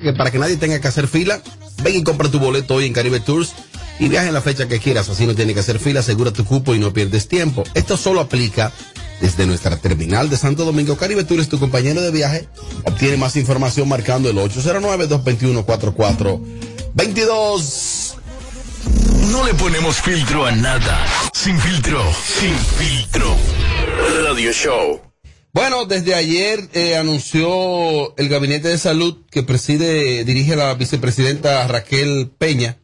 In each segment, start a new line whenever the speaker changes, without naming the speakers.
que para que nadie tenga que hacer fila, ven y compra tu boleto hoy en Caribe Tours y viaja en la fecha que quieras, así no tiene que hacer fila, asegura tu cupo y no pierdes tiempo. Esto solo aplica desde nuestra terminal de Santo Domingo. Caribe Tours tu compañero de viaje. Obtiene más información marcando el 809-221-4422.
No le ponemos filtro a nada. Sin filtro, sin filtro. Radio Show.
Bueno, desde ayer eh, anunció el Gabinete de Salud que preside, dirige la vicepresidenta Raquel Peña,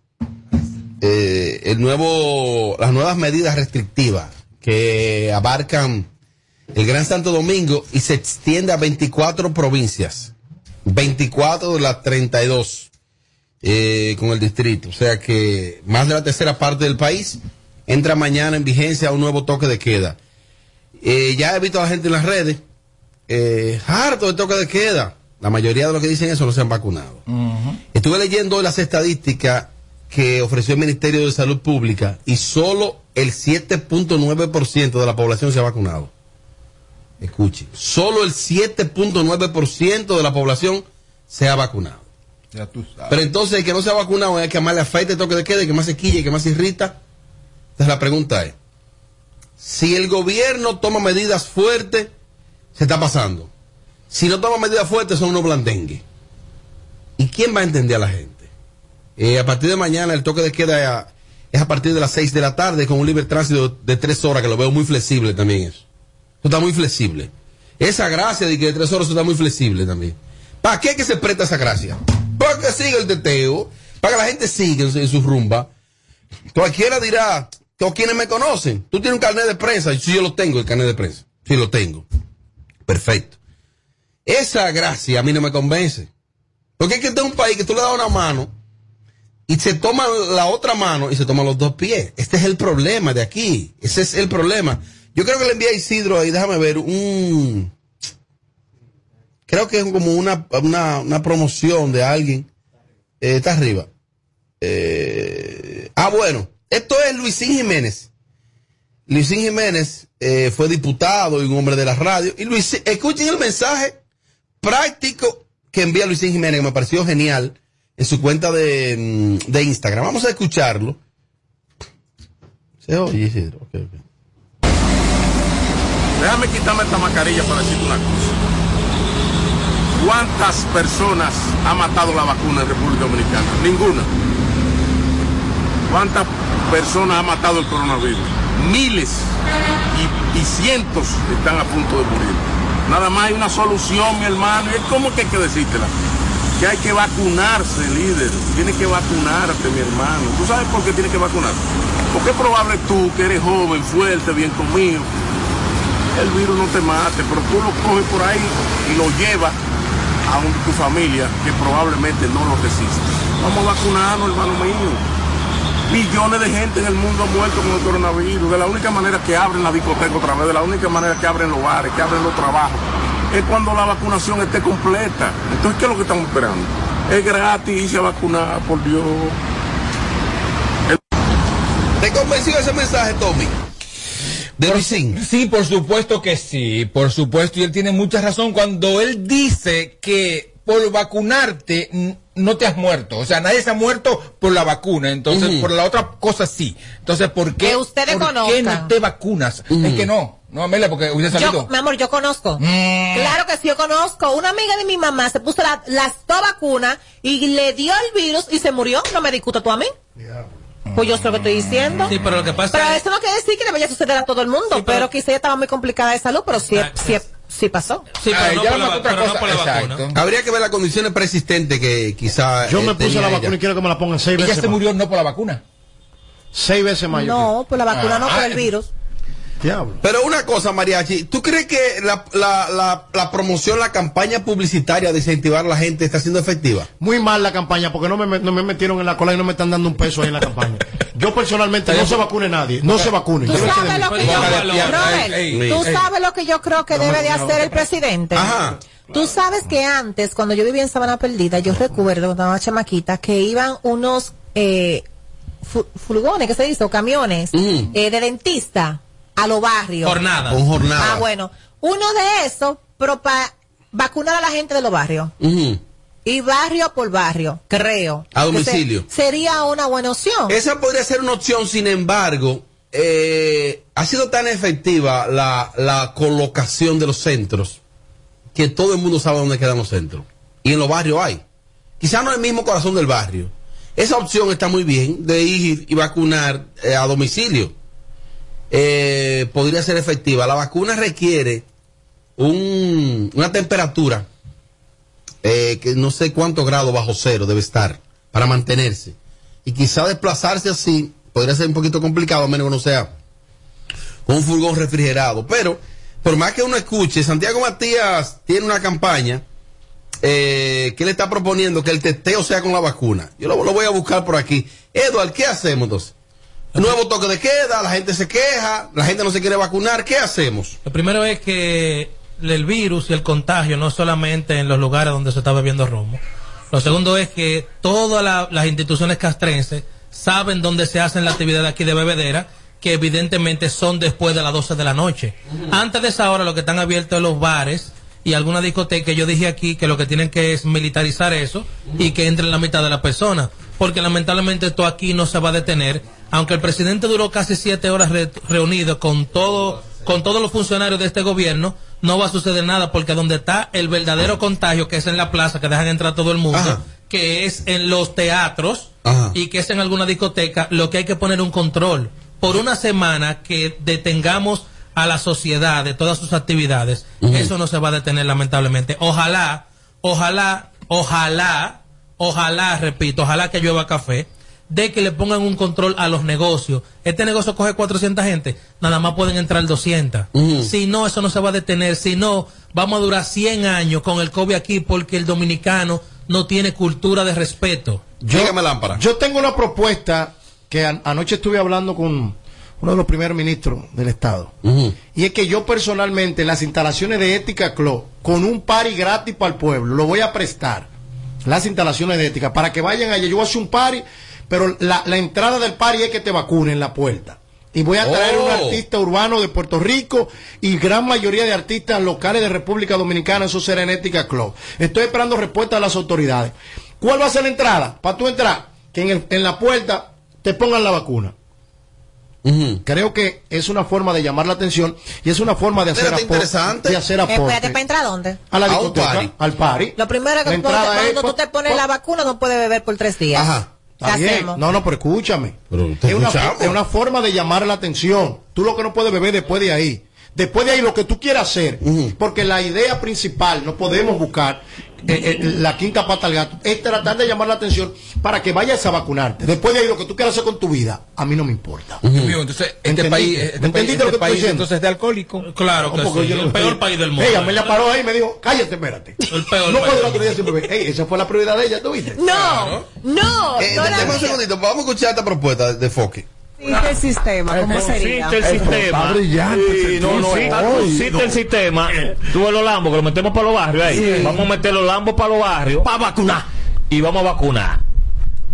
eh, el nuevo, las nuevas medidas restrictivas que abarcan el Gran Santo Domingo y se extiende a 24 provincias, 24 de las 32 eh, con el distrito. O sea que más de la tercera parte del país entra mañana en vigencia un nuevo toque de queda. Eh, ya he visto a la gente en las redes, eh, harto de toque de queda. La mayoría de los que dicen eso no se han vacunado. Estuve leyendo las estadísticas que ofreció el Ministerio de Salud Pública y solo el 7.9% de la población se ha vacunado. Escuche, solo el 7.9% de la población se ha vacunado.
Ya tú sabes.
Pero entonces el que no se ha vacunado es el que más le afecta el toque de queda, el que más se quilla, el que más se irrita. Entonces la pregunta es, si el gobierno toma medidas fuertes, se está pasando. Si no toma medidas fuertes, son unos blandengues. ¿Y quién va a entender a la gente? Eh, a partir de mañana el toque de queda es a partir de las 6 de la tarde con un libre tránsito de 3 horas, que lo veo muy flexible también eso. Eso está muy flexible. Esa gracia de que de 3 horas eso está muy flexible también. ¿Para qué que se presta esa gracia? Para que siga el teteo, para que la gente siga en, en su rumba. Cualquiera dirá, todos quienes me conocen, tú tienes un carnet de prensa, sí yo lo tengo, el carnet de prensa, sí lo tengo. Perfecto. Esa gracia a mí no me convence. Porque es que este es un país que tú le das una mano y se toma la otra mano y se toman los dos pies. Este es el problema de aquí. Ese es el problema. Yo creo que le envié a Isidro ahí, déjame ver, un... Creo que es como una, una, una promoción de alguien. Eh, está arriba. Eh, ah, bueno. Esto es Luisín Jiménez. Luisín Jiménez eh, fue diputado y un hombre de la radio. Y Luis, escuchen el mensaje práctico que envía Luisín Jiménez, que me pareció genial, en su cuenta de, mm, de Instagram. Vamos a escucharlo. Se oye, Isidro. Ok, ok.
Déjame quitarme esta mascarilla para decirte una cosa. ¿Cuántas personas ha matado la vacuna en República Dominicana? Ninguna. ¿Cuántas personas ha matado el coronavirus? Miles y, cientos están a punto de morir. Nada más hay una solución, mi hermano. ¿Y cómo que hay que decírtela? Que hay que vacunarse, líder. Tienes que vacunarte, mi hermano. ¿Tú sabes por qué tienes que vacunarte? Porque es probable tú, que eres joven, fuerte, bien comido, el virus no te mate, pero tú lo coges por ahí y lo llevas a tu familia que probablemente no lo resiste. Vamos a vacunarnos, hermano mío. Millones de gente en el mundo ha muerto con el coronavirus. De la única manera que abren la discoteca otra vez, de la única manera que abren los bares, que abren los trabajos, es cuando la vacunación esté completa. Entonces, ¿qué es lo que estamos esperando? Es gratis irse a vacunar, por Dios.
¿Te convenció ese mensaje, Tommy? De Luisín.
Sí, por supuesto que sí, por supuesto, y él tiene mucha razón cuando él dice que por vacunarte no te has muerto, o sea, nadie se ha muerto por la vacuna, entonces por la otra cosa sí. Entonces, ¿por qué,
Que ustedes
¿por qué no te vacunas? Es que no, no, Amelia, porque hubiese salido.
Yo, mi amor, yo conozco. Claro que sí, yo conozco. Una amiga de mi mamá se puso la- las dos vacunas y le dio el virus y se murió. No me discutas tú a mí. Pues yo sé lo que estoy diciendo.
Sí, pero lo que pasa
Pero
es
eso no quiere decir que le vaya a suceder a todo el mundo.
Sí, pero-
pero, quizá ella estaba muy complicada de salud, pero sí,
Ah,
sí, sí pasó.
Sí,
Ah,
pero no
ya
por la,
otra
pero no
cosa.
por la
Exacto.
vacuna.
Habría que ver las condiciones persistentes que quizá.
Yo
eh,
me puse
tenía
la
ella.
vacuna y quiero que me la pongan seis
Ella
veces
se
más.
murió no por la vacuna.
Seis veces yo
No, pues la vacuna no
Ah,
por el
ah,
virus.
Diablo.
Pero una cosa, Mariachi, ¿tú crees que la, la, la, la promoción, la campaña publicitaria de incentivar a la gente está siendo efectiva?
Muy mal la campaña porque no me, no me metieron en la cola y no me están dando un peso ahí en la campaña. Yo personalmente no se vacune nadie. No se vacune.
Tú sabes lo que yo. Robert, tú sabes lo que yo creo que debe de hacer el presidente.
Ajá.
Tú sabes que antes, cuando yo vivía en Sabana Perdida, yo recuerdo cuando estaba chamaquita que iban unos eh, fu- furgones, ¿qué se dice? O camiones eh, de dentista a los barrios.
Jornada.
Con jornada.
Ah, bueno. Uno de esos, pero para vacunar a la gente de los barrios. Y barrio por barrio, creo.
A
se-
domicilio.
sería una buena opción.
Esa podría ser una opción, sin embargo, eh, ha sido tan efectiva la, la colocación de los centros que todo el mundo sabe dónde quedan los centros. Y en los barrios hay. Quizás no en el mismo corazón del barrio. Esa opción está muy bien de ir y vacunar eh, a domicilio. Eh, podría ser efectiva. La vacuna requiere un- una temperatura eh, que no sé cuántos grados bajo cero debe estar para mantenerse. Y quizá desplazarse así podría ser un poquito complicado, a menos que no sea un furgón refrigerado. Pero, por más que uno escuche, Santiago Matías tiene una campaña eh, que le está proponiendo que el testeo sea con la vacuna. Yo lo, lo voy a buscar por aquí. Edward, ¿qué hacemos entonces? Nuevo toque de queda, la gente se queja, la gente no se quiere vacunar, ¿qué hacemos?
Lo primero es que el virus y el contagio no solamente en los lugares donde se está bebiendo romo. Lo segundo es que todas la- las instituciones castrenses saben dónde se hacen las actividades aquí de bebedera, que evidentemente son después de las 12 de la noche. Antes de esa hora lo que están abiertos es los bares y alguna discoteca. Yo dije aquí que lo que tienen que es militarizar eso y que entre la mitad de las personas. Porque lamentablemente esto aquí no se va a detener. Aunque el presidente duró casi siete horas re- reunido con todo, con todos los funcionarios de este gobierno, no va a suceder nada porque donde está el verdadero contagio, que es en la plaza, que dejan entrar todo el mundo,
Ajá.
que es en los teatros
Ajá.
y que es en alguna discoteca, lo que hay que poner un control. Por una semana que detengamos a la sociedad de todas sus actividades, eso no se va a detener lamentablemente. Ojalá, ojalá, ojalá, ojalá, repito, ojalá que llueva café, de que le pongan un control a los negocios. Este negocio coge 400 gente, nada más pueden entrar 200. Si no, eso no se va a detener. Si no, vamos a durar 100 años con el COVID aquí porque el dominicano no tiene cultura de respeto.
Dígame lámpara.
Yo tengo una propuesta que an- anoche estuve hablando con uno de los primeros ministros del Estado. Y es que yo personalmente, en las instalaciones de Ética Club, con un party gratis para el pueblo, lo voy a prestar. Las instalaciones de Ética, para que vayan allá. Yo voy a hacer un party, pero la, la entrada del party es que te vacunen en la puerta. Y voy a traer
Oh.
un artista urbano de Puerto Rico y gran mayoría de artistas locales de República Dominicana, eso será en Ética Club. Estoy esperando respuesta de las autoridades. ¿Cuál va a ser la entrada? Para tú entrar, que en, el- en la puerta te pongan la vacuna.
Ujú.
Creo que es una forma de llamar la atención y es una forma de hacer,
Fíjate,
apo-
interesante.
de hacer
Espérate,
aporte
¿para entrar a dónde?
a la
A
discoteca,
party.
al party.
Lo primero que cuando,
es-
cuando tú te pones la vacuna no puedes beber por tres días.
Ajá.
¿Qué
Está bien. No, no, pero escúchame.
Pero te
es, una, es una forma de llamar la atención. Tú lo que no puedes beber después de ahí. Después de ahí lo que tú quieras hacer. Porque la idea principal, no podemos buscar eh, eh, la quinta pata al gato, es tratar de llamar la atención para que vayas a vacunarte. Después de ahí lo que tú quieras hacer con tu vida, a mí no me importa.
Mío, entonces, este
¿Entendiste?
país, este país,
¿Entendiste
este
lo que estoy
país
diciendo?
entonces es de alcohólico.
Claro que sí,
yo
el peor país del mundo.
Ella me la paró ahí y me dijo, cállate, espérate.
El peor
no puedo la otro día. Ey, esa fue la prioridad de ella, ¿tú viste?
No, no,
Eh,
no
un segundito, vamos a escuchar esta propuesta de, de Foque.
Existe el sistema, ¿cómo sería?
Consiste el sistema.
brillante,
Sí, no, no, consiste el sistema. Tú ves los lambos que los metemos para los barrios ahí. Vamos a meter los lambos para los barrios.
Para vacunar.
y vamos a vacunar.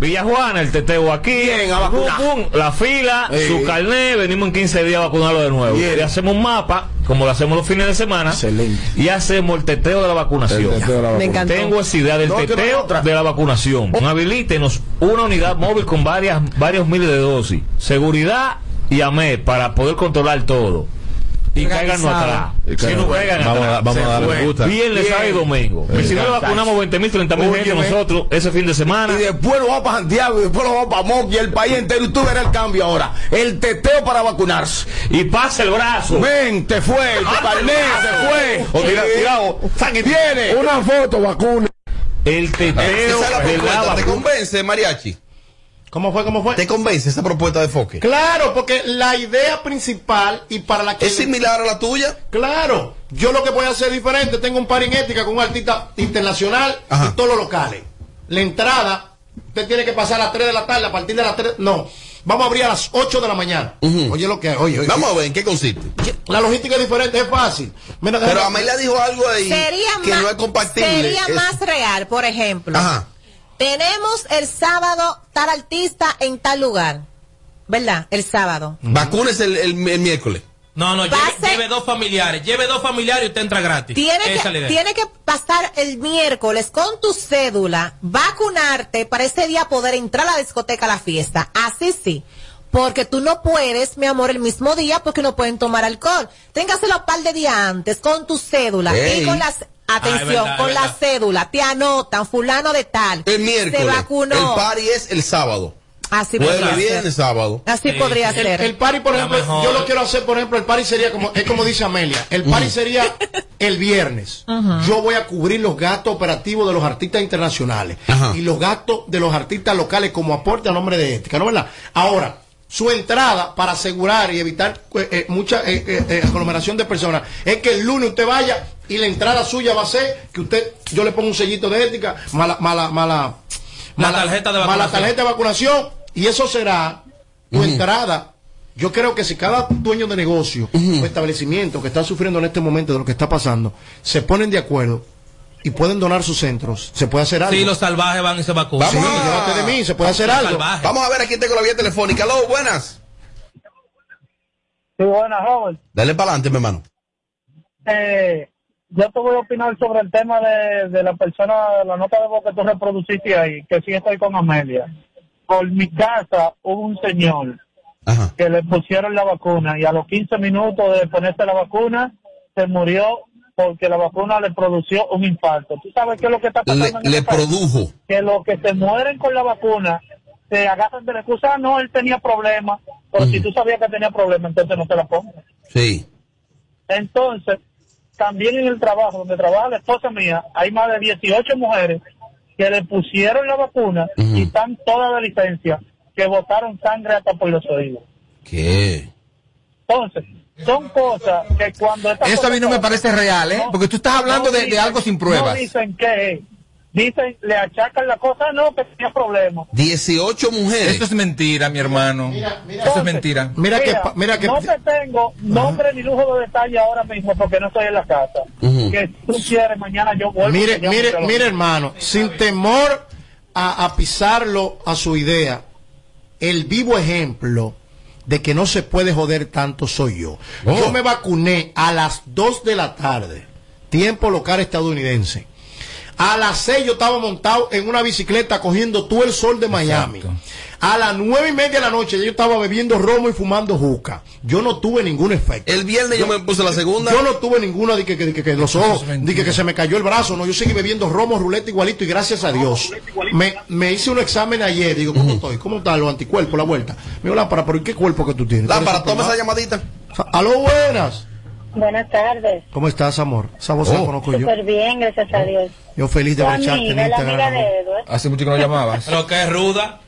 Villa Juana, el teteo aquí,
Bien, a
pum, pum, la fila,
Sí.
su carnet, venimos en 15 días a vacunarlo de nuevo.
Bien.
Y hacemos un mapa, como lo hacemos los fines de semana,
Excelente.
y hacemos el teteo de la vacunación.
Me encantó.
Tengo esa idea del
No, no
teteo de la vacunación. Habilítenos una unidad móvil con varias, varios miles de dosis. Seguridad y AME para poder controlar todo. Y cáiganos atrás. Si no caigan atrás.
vamos a
se
darle gusta. Bien.
sábado y domingo. Y si no le vacunamos 20 mil, 30 mil gente nosotros ese fin de semana.
Y después nos vamos para Santiago, y después nos vamos para Moc y el país entero. Y tú verás el cambio ahora. El teteo para vacunarse.
Y pasa el brazo.
Ven, te fue, tu carnet se fue.
O tira- tirado.
Viene. Una foto, vacuna.
El teteo
la
de la.
¿Te convence, Mariachi?
¿Cómo fue? ¿Cómo fue?
¿Te convence esa propuesta de Foque?
Claro, porque la idea principal y para la que...
¿Es similar a la tuya?
Claro, yo lo que voy a hacer es diferente. Tengo un par en ética con un artista internacional
Ajá.
y todos los locales. La entrada, usted tiene que pasar a las 3 de la tarde, a partir de las 3. No, vamos a abrir a las 8 de la mañana. Oye, lo que oye, oye.
Vamos a ver en qué consiste.
La logística es diferente, es fácil. Mira,
Pero Amelia dijo algo ahí
Sería
que
más,
no es compatible.
Sería
Es-
más real, por ejemplo.
Ajá.
Tenemos el sábado tal artista en tal lugar. ¿Verdad? El sábado.
Vacunes el, el- el miércoles.
No, no, lleve, lleve dos familiares. Lleve dos familiares y usted entra gratis.
Tiene que,
idea.
tiene que pasar el miércoles con tu cédula, vacunarte para ese día poder entrar a la discoteca a la fiesta. Así sí. Porque tú no puedes, mi amor, el mismo día porque no pueden tomar alcohol. Téngaselo un par de días antes con tu cédula
Ey.
y con las, atención,
verdad,
con la cédula, te anotan, fulano de tal.
El miércoles.
Se vacunó.
El party es el sábado.
Así
Jueves,
podría
viernes,
ser.
sábado.
Así
Sí,
podría
sí.
El,
ser.
el party, por ejemplo,
mejor.
yo lo quiero hacer, por ejemplo, el party sería como, es como dice Amelia, el party sería el viernes. Yo voy a cubrir los gastos operativos de los artistas internacionales y los gastos de los artistas locales como aporte a nombre de ética, ¿no verdad? Ahora, su entrada para asegurar y evitar eh, eh, mucha eh, eh, aglomeración de personas es que el lunes usted vaya y la entrada suya va a ser que usted, yo le pongo un sellito de ética, mala, mala, mala,
La
mala-
tarjeta de
mala
vacunación.
tarjeta de vacunación y eso será tu entrada. Yo creo que si cada dueño de negocio o establecimiento que está sufriendo en este momento de lo que está pasando se ponen de acuerdo y pueden donar sus centros, se puede hacer algo.
Sí, los salvajes van y se vacunan.
Sí,
Vamos a-
llévate de mí, se puede hacer algo.
salvajes.
Vamos a ver, aquí tengo la vía telefónica. Aló, buenas.
Sí, buenas, Robert.
Dale para adelante, mi hermano.
Eh, yo te voy a opinar sobre el tema de, de la persona, la nota de voz que tú reproduciste ahí, que sí estoy con Amelia. Por mi casa hubo un señor
Ajá.
que le pusieron la vacuna y a los 15 minutos de ponerse la vacuna se murió porque la vacuna le produjo un infarto. ¿Tú sabes qué es lo que está pasando?
Le,
en
le produjo.
que los que se mueren con la vacuna se agarran de la excusa, "Ah, no, él tenía problemas, pero si tú sabías que tenía problemas, entonces no te la pongas.
Sí.
Entonces, también en el trabajo, donde trabaja la esposa mía, hay más de 18 mujeres que le pusieron la vacuna y están todas de licencia, que botaron sangre hasta por los oídos.
¿Qué?
Entonces, son cosas que cuando... estas
Eso a mí no me parece real, ¿eh? Porque tú estás hablando
no
de, algo sin
No
pruebas.
dicen que, dicen, le achacan la cosa, no, que tenía problemas.
18 mujeres.
Eso es mentira, mi hermano.
Mira, mira.
Eso es mentira.
Mira que, pa- mira que
no te tengo nombre ni lujo de detalle ahora mismo porque no estoy en la casa.
Ujú.
Que tú quieres, mañana yo vuelvo.
Mire, mire, mire, hermano, sin temor a, a pisarlo a su idea, el vivo ejemplo de que no se puede joder tanto soy yo.
Oh.
Yo me vacuné a las 2 de la tarde, tiempo local estadounidense. A las 6 yo estaba montado en una bicicleta cogiendo todo el sol de Miami.
Exacto.
A las nueve y media de la noche yo estaba bebiendo romo y fumando juca. Yo no tuve ningún efecto.
El viernes yo me puse la segunda.
Yo no tuve ninguna de que, que, que- que los ojos, de que, que se me cayó el brazo, no, yo seguí bebiendo romo, ruleta igualito y gracias a Dios. Me, me hice un examen ayer, digo, ¿cómo estoy? ¿Cómo están los anticuerpos, la vuelta? Me digo, Lámpara, pero ¿y qué cuerpo que tú tienes?
Lámpara,
¿Tú eres
toma esa llamadita.
Aló, buenas.
Buenas tardes.
¿Cómo estás, amor? Esa voz la
Oh.
conozco yo.
Súper bien, gracias a Dios.
Yo feliz de brecharte en
la
Instagram.
de
amor.
Edward.
Hace mucho que no llamabas.
Lo que es ruda.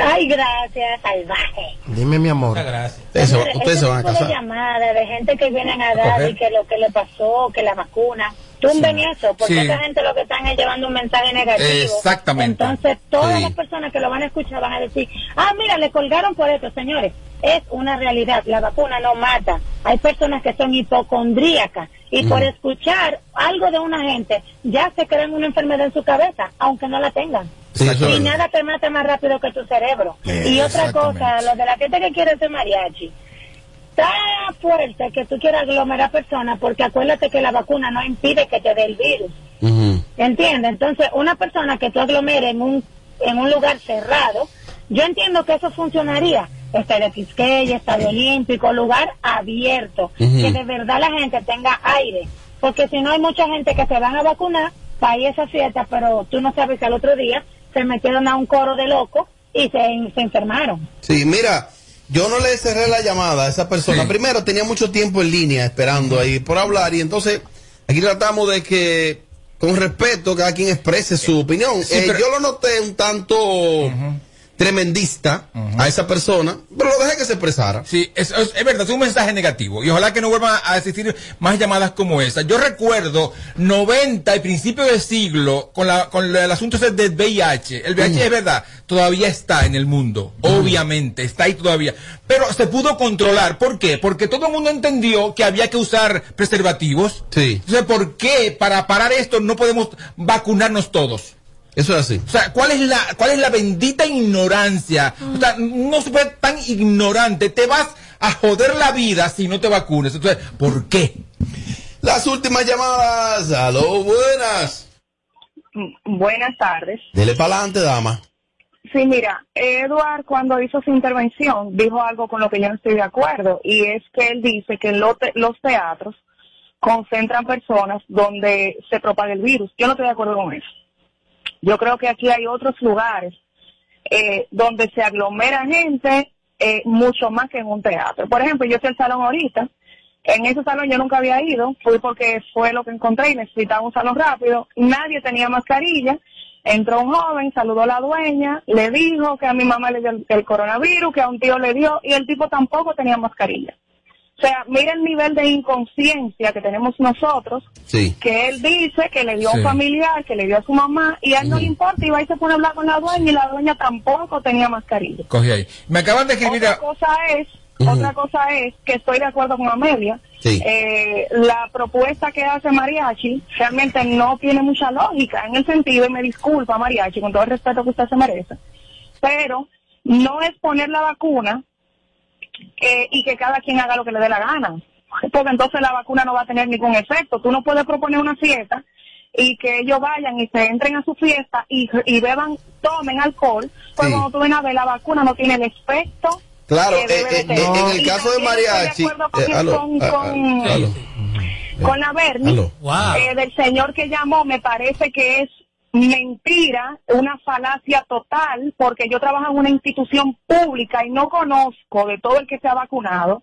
Ay, gracias, salvaje.
Dime, mi amor.
Muchas gracias.
Ustedes se, va-
Ese
ustedes se van a
tipo de
casar.
llamadas de gente que vienen a dar y que lo que le pasó, que la vacuna. Tumben eso, porque
Sí.
esa gente lo que están es llevando un mensaje negativo.
Exactamente.
Entonces, todas
Sí.
las personas que lo van a escuchar van a decir, ah, mira, le colgaron por esto, señores. Es una realidad, la vacuna no mata. Hay personas que son hipocondríacas y por escuchar algo de una gente ya se crean una enfermedad en su cabeza, aunque no la tengan.
Sí,
y nada te mata más rápido que tu cerebro.
Eh,
y otra cosa, lo de la gente que quiere ser mariachi, está fuerte que tú quieras aglomerar personas porque acuérdate que la vacuna no impide que te dé el virus.
Ujú.
¿Entiendes? Entonces, una persona que tú aglomeres en un, en un lugar cerrado, yo entiendo que eso funcionaría. Estadio Quisqueya, Estadio Olímpico, lugar abierto, que de verdad la gente tenga aire. Porque si no hay mucha gente que se van a vacunar para ir a esa fiesta, pero tú no sabes que al otro día se metieron a un coro de locos y se, se enfermaron.
Sí, mira, yo no le cerré la llamada a esa persona.
Sí.
Primero, tenía mucho tiempo en línea esperando ahí por hablar y entonces aquí tratamos de que con respeto cada quien exprese su opinión.
Sí,
Eh,
pero-
Yo lo noté un tanto tremendista a esa persona, pero lo dejé que se expresara.
Sí, es, es, es verdad, es un mensaje negativo. Y ojalá que no vuelvan a existir más llamadas como esa. Yo recuerdo 90 y principio del siglo con, la, con el asunto del VIH. El VIH es verdad, todavía está en el mundo. Obviamente, está ahí todavía. Pero se pudo controlar. ¿Por qué? Porque todo el mundo entendió que había que usar preservativos.
Sí.
Entonces, ¿por qué para parar esto no podemos vacunarnos todos?
Eso es así.
O sea, ¿cuál es la, cuál es la bendita ignorancia? O sea, no se puede tan ignorante. Te vas a joder la vida si no te vacunes. Entonces, ¿por qué?
Las últimas llamadas. Aló, buenas.
Buenas tardes.
Dele para adelante, dama.
Sí, mira, Eduard cuando hizo su intervención dijo algo con lo que yo no estoy de acuerdo y es que él dice que lo te- los teatros concentran personas donde se propaga el virus. Yo no estoy de acuerdo con eso. Yo creo que aquí hay otros lugares eh, donde se aglomera gente eh, mucho más que en un teatro. Por ejemplo, yo fui al salón ahorita. En ese salón yo nunca había ido, fui porque fue lo que encontré y necesitaba un salón rápido. Nadie tenía mascarilla. Entró un joven, saludó a la dueña, le dijo que a mi mamá le dio el, el coronavirus, que a un tío le dio, y el tipo tampoco tenía mascarilla. O sea, mira el nivel de inconsciencia que tenemos nosotros,
Sí.
que él dice que le dio a un familiar, que le dio a su mamá, y a él no le importa, y va y se pone a hablar con la dueña, y la dueña tampoco tenía mascarilla.
Cogí ahí. Me acaban de escribir
Otra
a...
cosa es, otra cosa es que estoy de acuerdo con Amelia.
Sí.
Eh, la propuesta que hace Mariachi realmente no tiene mucha lógica en el sentido, y me disculpa Mariachi, con todo el respeto que usted se merece, pero no es poner la vacuna eh, y que cada quien haga lo que le dé la gana, porque entonces la vacuna no va a tener ningún efecto. Tú no puedes proponer una fiesta y que ellos vayan y se entren a su fiesta y, y beban, tomen alcohol, pues
Sí.
cuando tú ven a ver la vacuna no tiene el efecto
Claro,
que debe
eh,
de
eh,
tener.
en el caso de mariachi.
con, la Bernie,
Aló.
Wow.
eh, del señor que llamó, me parece que es mentira, una falacia total, porque yo trabajo en una institución pública y no conozco de todo el que se ha vacunado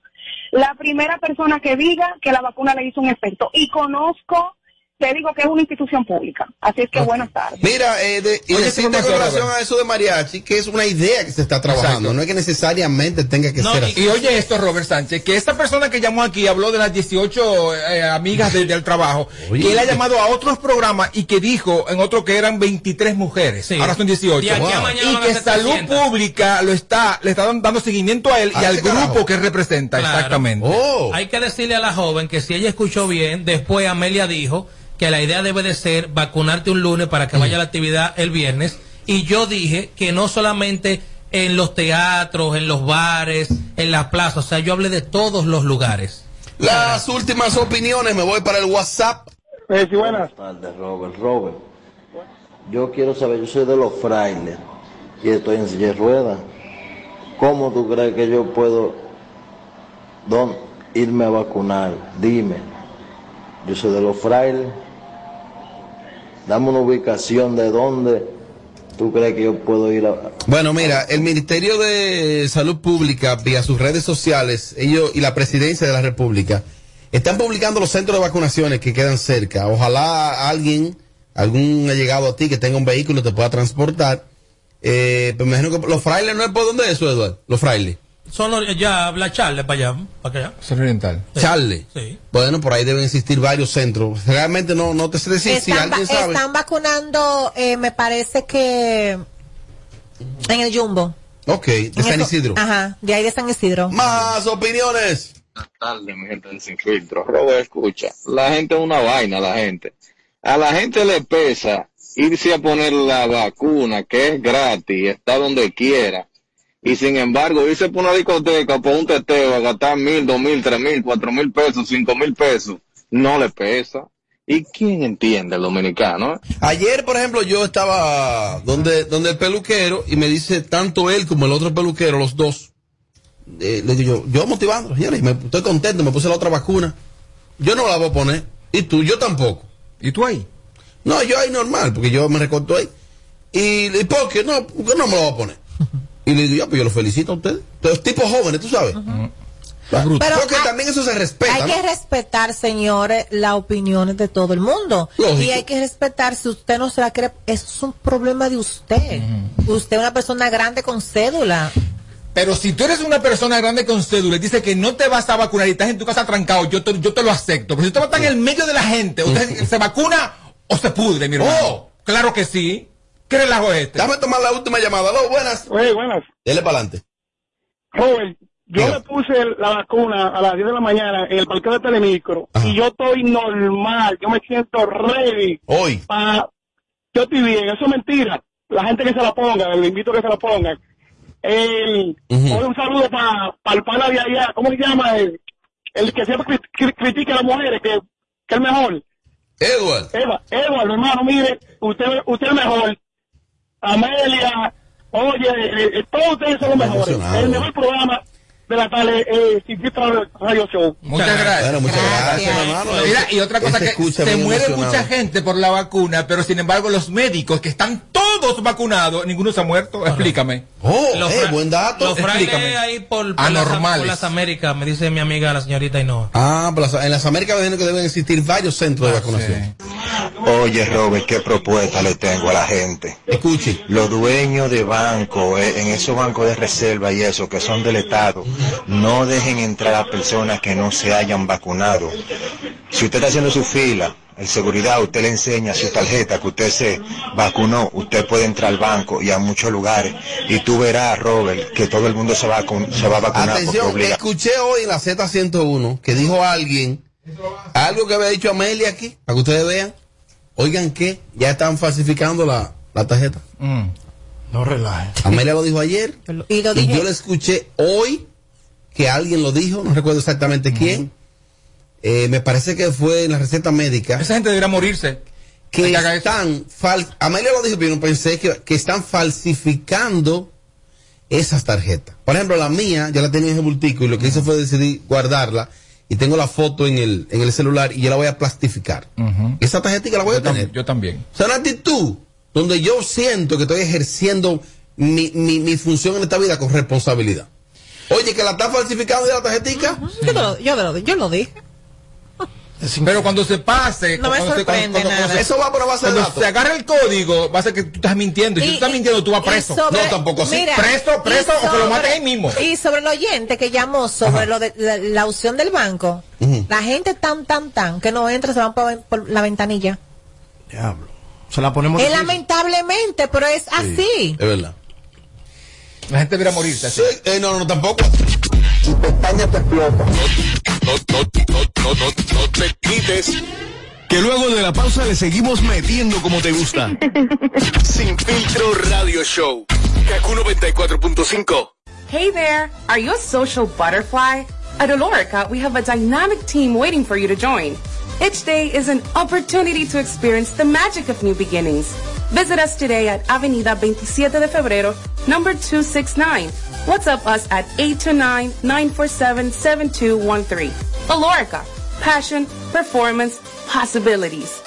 la primera persona que diga que la vacuna le hizo un efecto. Y conozco, te digo que es una institución pública. Así es que buenas tardes.
Mira, eh, de, y decirte con relación a eso de mariachi, que es una idea que se está trabajando,
Exacto.
no es que necesariamente tenga que
No,
ser
y-
así.
Y oye esto, Robert Sánchez, que esta persona que llamó aquí habló de las 18 eh, amigas de- del trabajo,
Oye.
que él ha llamado a otros programas y que dijo en otro que eran 23 mujeres,
Sí.
ahora son 18.
De aquí a
Wow.
mañana
Y que Salud
300.
Pública lo está, le está dando seguimiento a él y al grupo
carajo.
que representa,
Claro.
exactamente.
Oh,
Hay que decirle a la joven que si ella escuchó bien, después Amelia dijo que la idea debe de ser vacunarte un lunes para que vaya a la actividad el viernes. Y yo dije que no solamente en los teatros, en los bares, en las plazas, o sea, yo hablé de todos los lugares.
las últimas opiniones, me voy para el WhatsApp.
Eh, sí, buenas.
tardes, Robert. Robert, yo quiero saber, yo soy de los frailes y estoy en silla de ruedas. ¿Cómo tú crees que yo puedo don, irme a vacunar? Dime. Yo soy de los frailes. Dame una ubicación de dónde tú crees que yo puedo ir a...
Bueno, mira, el Ministerio de Salud Pública, vía sus redes sociales, ellos y la Presidencia de la República, están publicando los centros de vacunaciones que quedan cerca. Ojalá alguien, algún allegado a ti que tenga un vehículo te pueda transportar. Eh, pero imagino que los frailes no es por dónde es eso, Eduardo. Los frailes.
Son los- ya habla Charles para allá, para allá.
Es oriental.
Charles.
Sí.
Bueno, por ahí deben existir varios centros. Realmente no, no te sé decir si
están,
alguien sabe.
están vacunando, eh, me parece que en el Jumbo.
Ok, de
En
San Isidro.
Ajá, de ahí de San Isidro.
Más opiniones.
Buenas tardes, mi gente del Sin Filtro. Robert, escucha, la gente es una vaina, la gente. A la gente le pesa irse a poner la vacuna, que es gratis, está donde quiera. Y sin embargo, irse por una discoteca, por un teteo, a gastar mil, dos mil, tres mil, cuatro mil pesos, cinco mil pesos, no le pesa. ¿Y quién entiende el dominicano? eh?
Ayer, por ejemplo, yo estaba donde, donde el peluquero y me dice tanto él como el otro peluquero, los dos. eh, le digo yo, yo motivando, señores, me, estoy contento, me puse la otra vacuna. Yo no la voy a poner. Y tú, yo tampoco.
¿Y tú ahí?
No, yo ahí normal, porque yo me recorto ahí. Y, y ¿por qué? No, porque no me lo voy a poner. Y le digo, ya, pues yo lo felicito a ustedes. Entonces, tipos jóvenes, tú sabes.
Pero
porque
hay-
también eso se respeta.
Hay
¿no?
que respetar, señores, las opiniones de todo el mundo.
Lógico.
Y hay que respetar, si usted no se la cree, eso es un problema de usted. Usted es una persona grande con cédula.
Pero si tú eres una persona grande con cédula y dices que no te vas a vacunar y estás en tu casa trancado, yo te, yo te lo acepto. Pero si usted va a estar en el medio de la gente, usted se vacuna o se pudre, mi hermano.
Oh.
Claro que sí. ¿Qué relajo es este?
Déjame tomar la última llamada. Aló, buenas.
Oye, buenas.
Dele para adelante.
Robert, yo
Diga.
me puse la vacuna a las 10 de la mañana en el parque de Telemicro
Ajá.
y yo estoy normal, yo me siento ready.
Hoy.
Pa... Yo estoy bien, eso es mentira. La gente que se la ponga, le invito a que se la pongan. El, hoy un saludo para el pana de allá, ¿cómo se llama? El, el que siempre cri- cri- critica a las mujeres, que, que es el mejor.
Edward.
Eva, Edward, hermano, mire, usted, usted es el mejor. Amelia, oye, eh, eh, todos ustedes son los mejores. El mejor programa de la tarde, eh, Radio Show.
Muchas gracias.
Bueno, muchas gracias, hermano.
Mira, y otra cosa que se muere
emocionado.
mucha gente por la vacuna, pero sin embargo los médicos que están todos vacunados, ninguno se ha muerto. Explícame.
Oh,
Los
eh, buen dato.
Los
Explícame.
ahí por, por, las,
Anormales.
por las Américas, me dice mi amiga la señorita Inoa.
Ah, las- en las Américas que deben existir varios centros de vacunación.
Oye, Robert, qué propuesta le tengo a la gente.
Escuche.
Los dueños de bancos, eh, en esos bancos de reserva y eso, que son del Estado, no dejen entrar a personas que no se hayan vacunado. Si usted está haciendo su fila, el seguridad, usted le enseña su tarjeta que usted se vacunó, usted puede entrar al banco y a muchos lugares. Y tú verás, Robert, que todo el mundo se va se va a vacunar
Atención, escuché hoy en la Z101 que dijo alguien algo que había dicho Amelia aquí, para que ustedes vean. Oigan que ya están falsificando la, la tarjeta.
No relaje.
Amelia lo dijo ayer
Y lo
y
dije.
yo le escuché hoy que alguien lo dijo, no recuerdo exactamente quién. Eh, me parece que fue en la receta médica.
Esa gente debería morirse.
Que están fal Amelia lo dijo, pero no pensé que, que están falsificando esas tarjetas. Por ejemplo, la mía, yo la tenía en el bultico y lo que hice fue decidir guardarla y tengo la foto en el, en el celular y yo la voy a plastificar. Esa tarjetita la voy a tener.
Yo también.
O sea, una actitud donde yo siento que estoy ejerciendo mi, mi, mi función en esta vida con responsabilidad. Oye, que la están falsificando de la tarjetica.
Yo lo, yo lo, yo lo dije.
Pero cuando se pase,
No me
cuando se-
sorprende
cuando- cuando
nada.
se-
Eso va por la base de
cuando
datos.
se agarra el código, va a ser que tú estás mintiendo. Y, si tú estás mintiendo, tú vas preso.
sobre-
no, tampoco así.
mira,
preso, preso o que lo maten ahí mismo.
Y sobre el oyente que llamó sobre lo de la, la opción del banco, la gente tan, tan, tan, que no entra, se van por, por la ventanilla.
Diablo. Se la ponemos
Es lamentablemente, pero es así.
Es verdad.
La gente debería morirse.
Sí, eh, no, no, tampoco.
No, no, no, no, no, no te quites. Que luego de la pausa le seguimos metiendo como te gusta. Sin filtro radio show. Kaku 94.5.
Hey there! Are you a social butterfly? At Olorica, we have a dynamic team waiting for you to join. Each day is an opportunity to experience the magic of new beginnings. Visit us today at Avenida 27 de Febrero, number 269. WhatsApp us at 829-947-7213. Olorica, passion, performance, possibilities.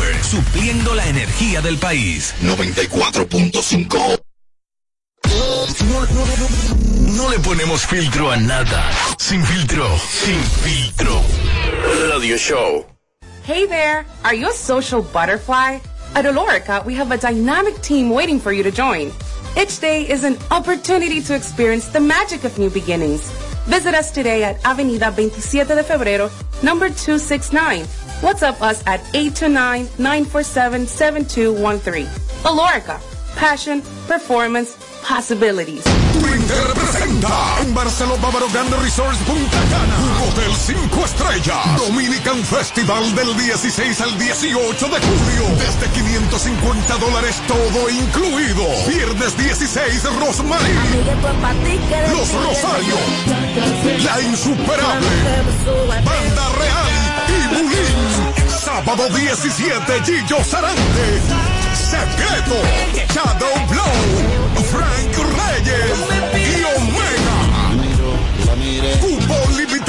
Supliendo la energía del país. 94.5. No, no, no, no le ponemos filtro a nada. Sin filtro. Sin filtro. Radio Show.
Hey there! Are you a social butterfly? At Olorica, we have a dynamic team waiting for you to join. Each day is an opportunity to experience the magic of new beginnings. Visit us today at Avenida 27 de Febrero, number 269. WhatsApp us at 829-947-7213. Olorica, passion, performance, possibilities.
Twitter presenta en Barcelona Bávaro Grande Resorts Punta Cana. Un hotel 5 estrellas. Dominican Festival del 16 al 18 de julio. Desde 550 dólares todo incluido. Viernes 16 Rosmarie. Los Rosarios. La Insuperable. Banda Real y Bulín.
Sábado 17, Gillo Sarante. Secreto, Shadow Blow, Frank Reyes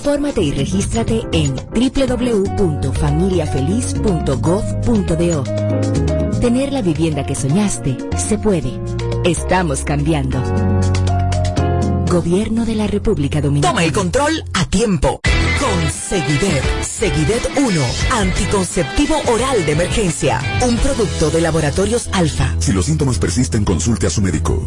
Infórmate y regístrate en www.familiafeliz.gov.do. Tener la vivienda que soñaste se puede. Estamos cambiando. Gobierno de la República Dominicana.
Toma el control a tiempo. Con Seguidet. Seguidet 1. Anticonceptivo oral de emergencia. Un producto de laboratorios alfa.
Si los síntomas persisten, consulte a su médico.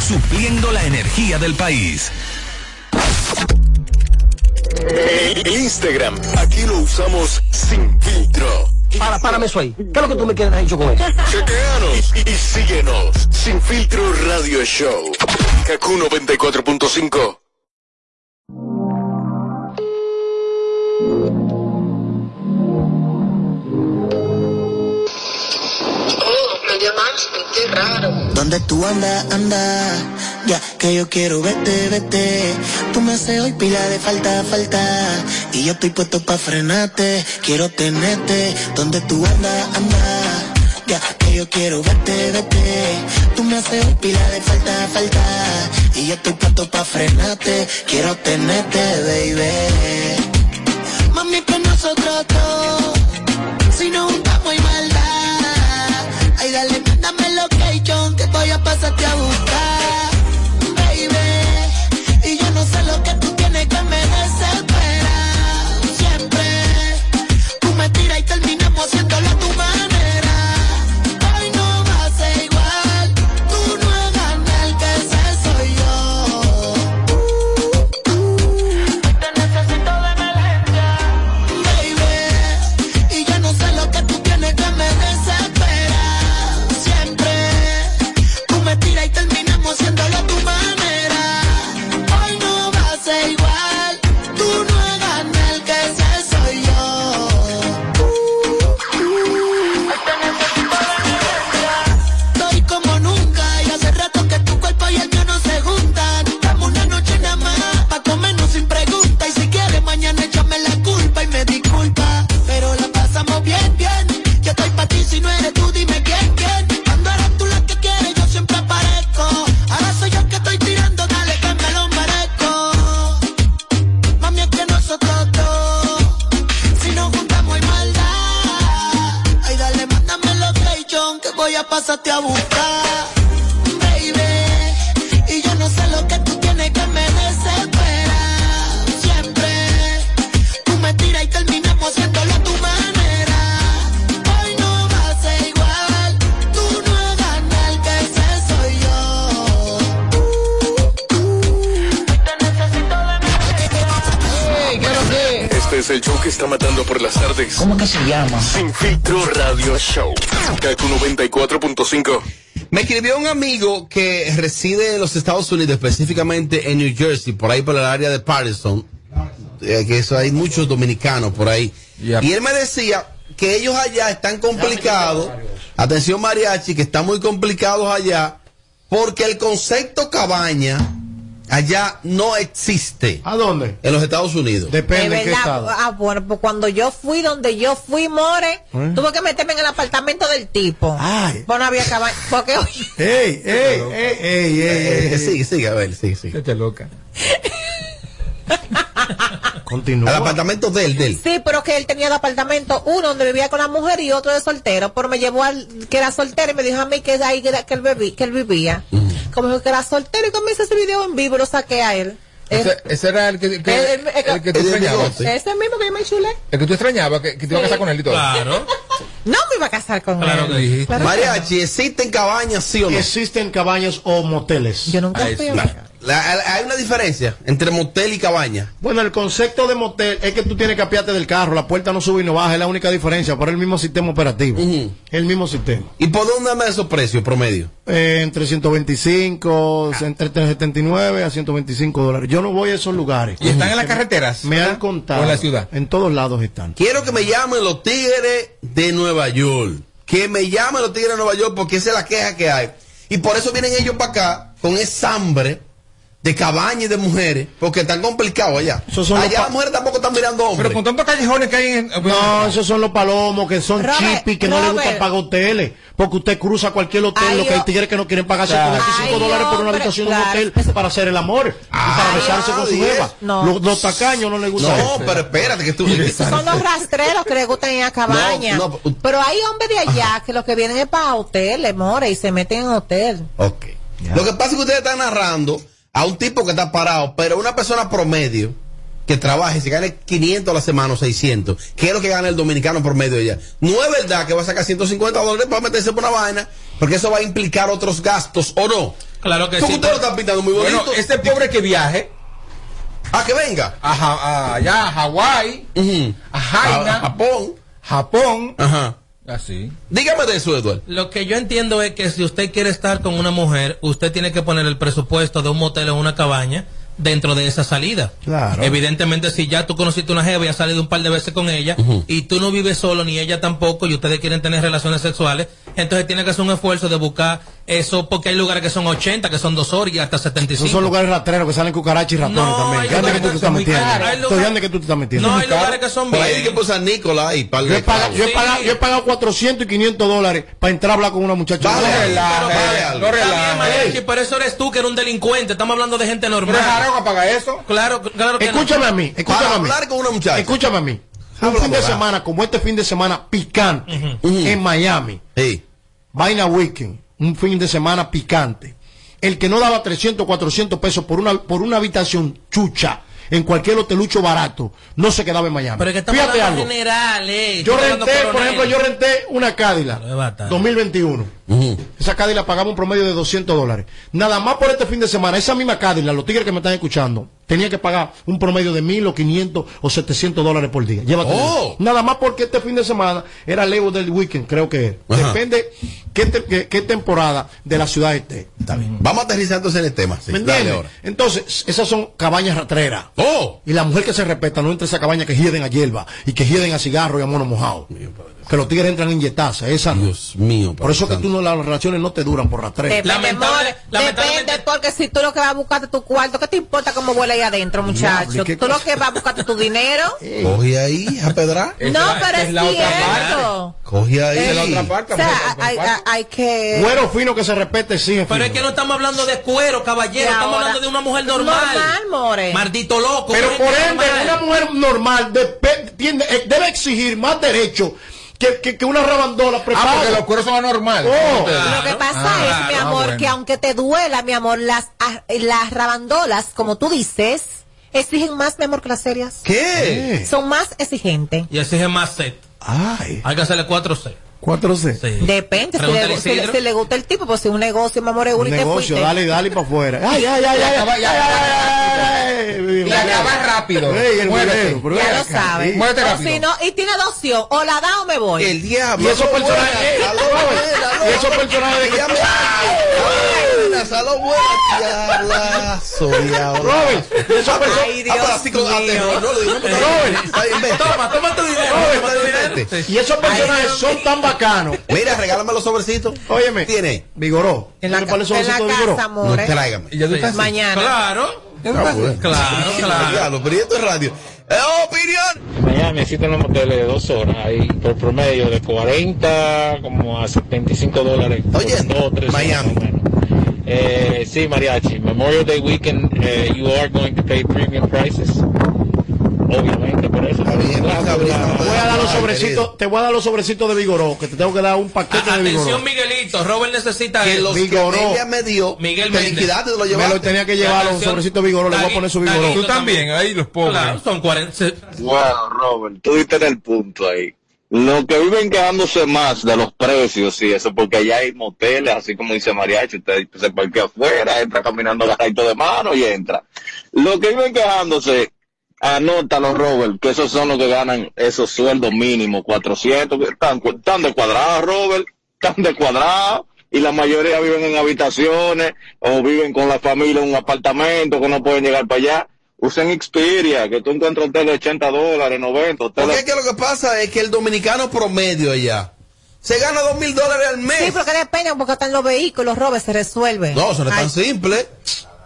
supliendo la energía del país.
El Instagram, aquí lo usamos sin filtro.
Para, párame eso ahí. ¿Qué es lo que tú me quieres dicho con eso?
Chequeanos y, y síguenos. Sin filtro radio show. Kaku 94.5.
Llamaste, qué raro.
¿Dónde tú andas, anda? Ya que yo quiero verte, vete. Tú me haces hoy pila de falta, falta. Y yo estoy puesto pa' frenarte. Quiero tenerte. ¿Dónde tú andas, anda? Ya que yo quiero verte, vete. Tú me haces hoy pila de falta, falta. Y yo estoy puesto pa' frenarte. Quiero tenerte, baby. Mami, que nosotros dos. Si nos juntamos y maldad. Dale, mándame location que voy a pasarte a buscar, baby. Y yo no sé lo que tú tienes que me desespera. Siempre tú me tiras y terminamos haciéndolo Sin
filtro radio show. Kaku 94.5.
Me escribió un amigo que reside en los Estados Unidos, específicamente en New Jersey, por ahí por el área de Patterson, eh, que eso hay muchos dominicanos por ahí. Y él me decía que ellos allá están complicados, atención mariachi, que están muy complicados allá, porque el concepto cabaña allá no existe.
¿A dónde?
En los Estados Unidos.
De verdad, ah, bueno, pues cuando yo fui donde yo fui, More,
¿Eh?
tuve que meterme en el apartamento del tipo. Pues no había cabaña. Porque, oye,
¡Ey, ey, ey, ey, ey, ey!
Sigue, sigue, a ver, sigue, sigue.
Vete loca.
Continúa.
Al apartamento de él, de él.
Sí, pero que él tenía el apartamento, uno donde vivía con la mujer y otro de soltero, pero me llevó al que era soltero y me dijo a mí que es ahí que, que él, bebí- que él vivía. Como dijo que era soltero y hizo ese video en vivo lo saqué a él.
Ese, ese era el que, que-
El- el-
el que tú extrañabas.
Ese mismo que yo me chulé.
El que tú extrañabas, que, que te iba a casar con él y todo.
Claro.
No me iba a casar con
Claro
él.
que dijiste.
Claro que
Mariachi, ¿existen cabañas, sí o no?
Existen cabañas o moteles.
Yo nunca
Ahí
fui a
La- hay una diferencia entre motel y cabaña.
Bueno, el concepto de motel es que tú tienes que apiarte del carro, la puerta no sube y no baja, es la única diferencia, pero es el mismo sistema operativo.
Ujú.
El mismo sistema.
¿Y por dónde andan esos precios promedio?
Eh, entre 125, entre 79 a 125 dólares. Yo no voy a esos lugares.
Y están en las carreteras.
Me han contado.
O en la ciudad.
En todos lados están.
Quiero que me llamen los tigres de Nueva York. Que me llamen los tigres de Nueva York porque esa es la queja que hay. Y por eso vienen ellos para acá con esa hambre de cabañas y de mujeres. Porque están complicados allá.
Los
allá las mujeres tampoco están mirando hombres.
Pero con tantos callejones que hay en.
No, esos son los palomos que son chipis que no les gusta pagar hoteles. Porque usted cruza cualquier hotel,
Ay,
lo que hay tigres que no quieren pagar
Claro.
125
Ay,
dólares por una habitación de un hotel para hacer el amor y para
Ay,
besarse con su jeva.
No.
Los, los tacaños no les gusta
no,
eso.
pero espérate que tú.
Esos son los rastreros que les gustan ir a cabaña.
No, no,
pero hay hombres de allá que lo que vienen es para hoteles, more, y se meten en hotel.
Ok. Lo que pasa es que ustedes están narrando a un tipo que está parado, pero una persona promedio que trabaje, si gane 500 a la semana o 600, que es lo que gana el dominicano promedio allá. No es verdad que va a sacar 150 dólares para meterse por una vaina, porque eso va a implicar otros gastos, ¿o no?
Claro que sí.
ustedes lo están pintando muy bonito.
Bueno, este pobre que viaje
Ah, que venga.
a, Ja- a- allá a Hawái, a Jaina,
A- Japón.
Japón,
Ajá.
Así.
Dígame de eso, Eduardo.
Lo que yo entiendo es que si usted quiere estar con una mujer, usted tiene que poner el presupuesto de un motel o una cabaña dentro de esa salida.
Claro.
Evidentemente, si ya tú conociste una jeva y has salido un par de veces con ella y tú no vives solo ni ella tampoco y ustedes quieren tener relaciones sexuales, entonces tiene que hacer un esfuerzo de buscar eso porque hay lugares que son 80, que son dos horas y hasta 75.
Esos son lugares rastreros que salen cucarachas y ratones
No,
también.
hay
¿Qué ande que
lugares
tú te
que
estás metiendo? ande que tú te estás metiendo.
No, hay lugares que son
Por ahí
bien.
que por San Nicolás y par
Yo he, pagado,
clavos.
yo, he
Sí.
pagado, yo he pagado 400 y 500 dólares para entrar a hablar con una muchacha.
Vale,
No,
relaja,
Relaje,
vale algo.
no
Está bien,
relaje.
mariachi, pero eso eres tú que eres un delincuente. Estamos hablando de gente
¿Tú eres
normal.
jarago para eso?
Claro, claro que no.
Escúchame a mí, escúchame
Para
a mí.
hablar con una muchacha.
Escúchame a mí. Un fin de semana, como este fin de semana picante, en Miami,
Sí.
Vaina Weekend, un fin de semana picante. El que no daba 300, 400 pesos por una, por una habitación chucha en cualquier hotelucho barato, no se quedaba en Miami.
Pero es que estamos
Fíjate algo.
general, eh.
Yo renté, por ejemplo, yo renté una Cadillac
Pero es bastante.
2021. Esa Cadillac pagaba un promedio de 200 dólares. Nada más por este fin de semana, esa misma Cadillac, los tigres que me están escuchando, tenía que pagar un promedio de 1000 o 500 o 700 dólares por día.
Oh.
Nada más porque este fin de semana era Leo del Weekend, creo que es.
Ajá.
Depende qué, te- qué- qué temporada de la ciudad esté.
Está bien. Vamos aterrizándose en el tema. Sí.
Entonces, esas son cabañas ratreras.
Oh.
Y la mujer que se respeta no entra a esa cabaña que hieden a hierba y que hieden a cigarro y a mono mojado. Que los tigres entran en yetaza, esa no.
Dios mío.
Por eso que tú no, las relaciones no te duran por rastreo.
Depende,
Lamentable-
more.
lamentablemente-
Depende, porque si tú lo que vas a buscarte tu cuarto, ¿qué te importa cómo huele ahí adentro, muchacho?
Diablo, ¿y qué
Tú lo que vas a buscarte tu dinero.
Coge ahí, a pedrar.
No,
la-
pero
es
es,
la otra
cierto.
Coge ahí.
Es la otra parte.
O sea, hay, hay- hay que...
Güero fino que se respete, sí. es
Pero es que no estamos hablando de cuero, caballero.
Y
Estamos
ahora-
hablando de una mujer normal.
Normal, more.
Maldito loco.
Pero por ende,
normal.
una mujer normal eh, debe exigir más derechos que, que, que una rabandola
Ah,
preparada.
porque los cueros son anormales.
Oh.
Lo que pasa
Ah,
es, mi
ah,
amor,
bueno.
que aunque te duela, mi amor, las, ah, las rabandolas, como tú dices, exigen más, mi amor, que las serias.
¿Qué?
Son más exigentes.
Y exige más set.
Ay,
Hay que hacerle 4 set.
4C.
Sí.
Depende, si le, si, le, si le gusta el tipo, pues si un negocio, mi amor, es
Un
y
negocio, dale, dale para afuera. Ay, ay, ay, ay, ay, ay, ay, ay,
Y rápido.
Ey, el
Muévete.
Ya lo sabes.
Sí.
Muévete
O
rápido.
si no, y tiene dos opciones, o la da o me voy.
El diablo.
Y esos personajes,
buena,
eh,
buena,
y esos personajes de.
Diablazo, diablo.
Robert, y esos personajes.
Ah, ah,
Robert.
Toma, toma tu dinero.
Y esos personajes son tan
Mira, regálame los sobrecitos.
Óyeme,
Tiene.
Vigoró.
En la,
¿Qué le parece
en la casa,
No,
amor.
tráigame.
Y ya tú estás.
Mañana.
Claro. Claro, claro.
Diablo, pero ¿y esto es radio. Eh, opinión.
En Miami existen los moteles de dos horas, ahí por promedio de 40 como a 75 dólares.
Oye,
dos tres
Miami.
Eh, sí, Mariachi, Memorial Day weekend, eh, you are going to pay premium prices.
Obviamente, por eso.
Te voy a dar los sobrecitos, te voy a dar los sobrecitos de Vigoró, que te tengo que dar un paquete de Vigoró.
Atención, Miguelito. Robert necesita
Que los que
Vigoró.
ella me dio,
Miguel
te
Méndez.
liquidaste, te lo
Me lo tenía que llevar los sobrecitos de Vigoró, le voy a poner su Vigoró.
Tú también, ahí los pobres.
Claro, son 40.
Bueno, Robert, tú diste en el punto ahí. Lo que viven quejándose más de los precios y eso, porque allá hay moteles, así como dice Mariachi, usted se parquea afuera, entra caminando agarradito de mano y entra. Lo que viven quejándose, anótalo, Robert, que esos son los que ganan esos sueldos mínimos, 400, que están, están de cuadrado, Robert, están de cuadrado, y la mayoría viven en habitaciones o viven con la familia en un apartamento que no pueden llegar para allá. Usen Xperia, que tú encuentras hoteles de 80 dólares, 90,
Porque
hoteles...
es que lo que pasa es que el dominicano promedio allá se gana dos mil dólares al mes.
Sí, pero que depende, porque están los vehículos, robes, se resuelve.
No, eso no es tan simple.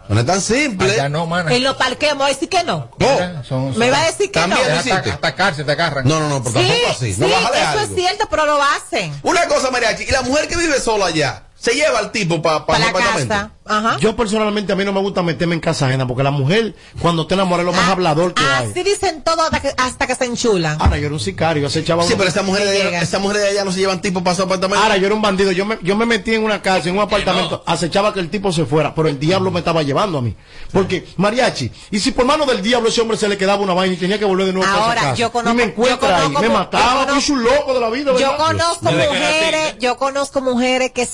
No es tan simple.
Allá no, mana.
En los parqueos, me va a decir que no.
No.
Son-
Me va a decir que no.
También hiciste.
hasta cárcel te agarran.
No, no, no, pero
Sí,
tampoco así.
sí,
No
eso
algo.
es cierto, pero lo hacen.
Una cosa, Mariachi, y la mujer que vive sola allá, se lleva al tipo para
Para
el
la
apartamento.
casa. Ajá.
Yo personalmente a mí no me gusta meterme en casa ajena, porque la mujer, cuando te enamora, es lo más hablador que hay.
Así dicen todo hasta que, hasta que se enchulan.
Ahora, yo era un sicario, ese chaval.
Sí, pero esa mujer, de allá, esa mujer de allá no se llevan tipo para su apartamento.
Ahora, yo era un bandido. Yo me, yo me metí en una casa, en un apartamento, acechaba que el tipo se fuera, pero el diablo me estaba llevando a mí. Porque, mariachi, y si por mano del diablo ese hombre se le quedaba una vaina y tenía que volver de nuevo para
Ahora,
esa casa,
yo conozco-
y me encuentra
yo
ahí,
conozco
me
mu-
mataba,
yo
soy un loco de la vida,
conozco mujeres, yo conozco mujeres que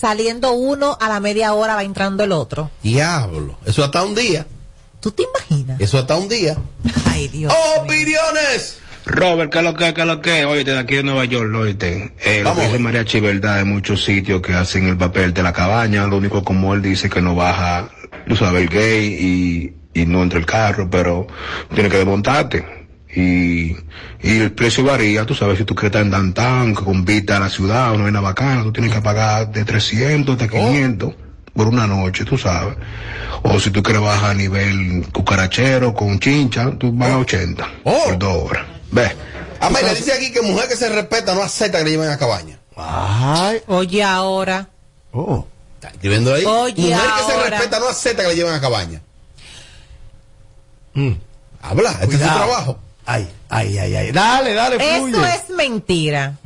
uno a la media hora va entrando el otro.
Diablo. Eso hasta un día.
¿Tú te imaginas?
Eso hasta un día.
Ay, Dios.
Opiniones.
Robert, ¿qué es lo que, qué es lo que? Oye, de aquí de Nueva York, oíste. Eh, lo
Vamos.
que dice Mariachi, verdad, hay muchos sitios que hacen el papel de la cabaña. Lo único como él dice que no baja, tú sabes, el gay y, y no entra el carro, pero tiene que desmontarte. Y, y el precio varía, tú sabes, si tú quieres estar en downtown, que con vista a la ciudad, una vaina bacana, tú tienes que pagar de 300 hasta 500 por una noche, tú sabes. O si tú quieres bajar a nivel cucarachero con chincha, tú vas a 80 por dos horas. Ve.
Amelia dice aquí que mujer que se respeta no acepta que le lleven a cabaña.
Ay,
Oye, ahora.
oh.
Está escribiendo ahí.
Oye,
mujer que se respeta no acepta que le lleven a cabaña.
Mm.
Habla, este es
Cuidado.
trabajo.
Ay, ay, ay, ay. Dale, dale, fluye.
Eso es mentira.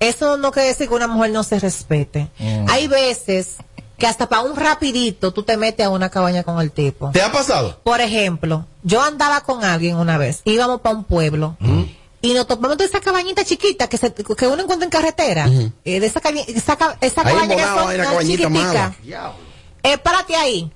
Eso no quiere decir que una mujer no se respete. Hay veces que hasta para un rapidito tú te metes a una cabaña con el tipo.
¿Te ha pasado?
Por ejemplo, yo andaba con alguien una vez, íbamos para un pueblo y nos topamos de esa cabañita chiquita que, se, que uno encuentra en carretera. Eh, de esa, esa, esa cabaña que son
mala.
Eh, párate ahí.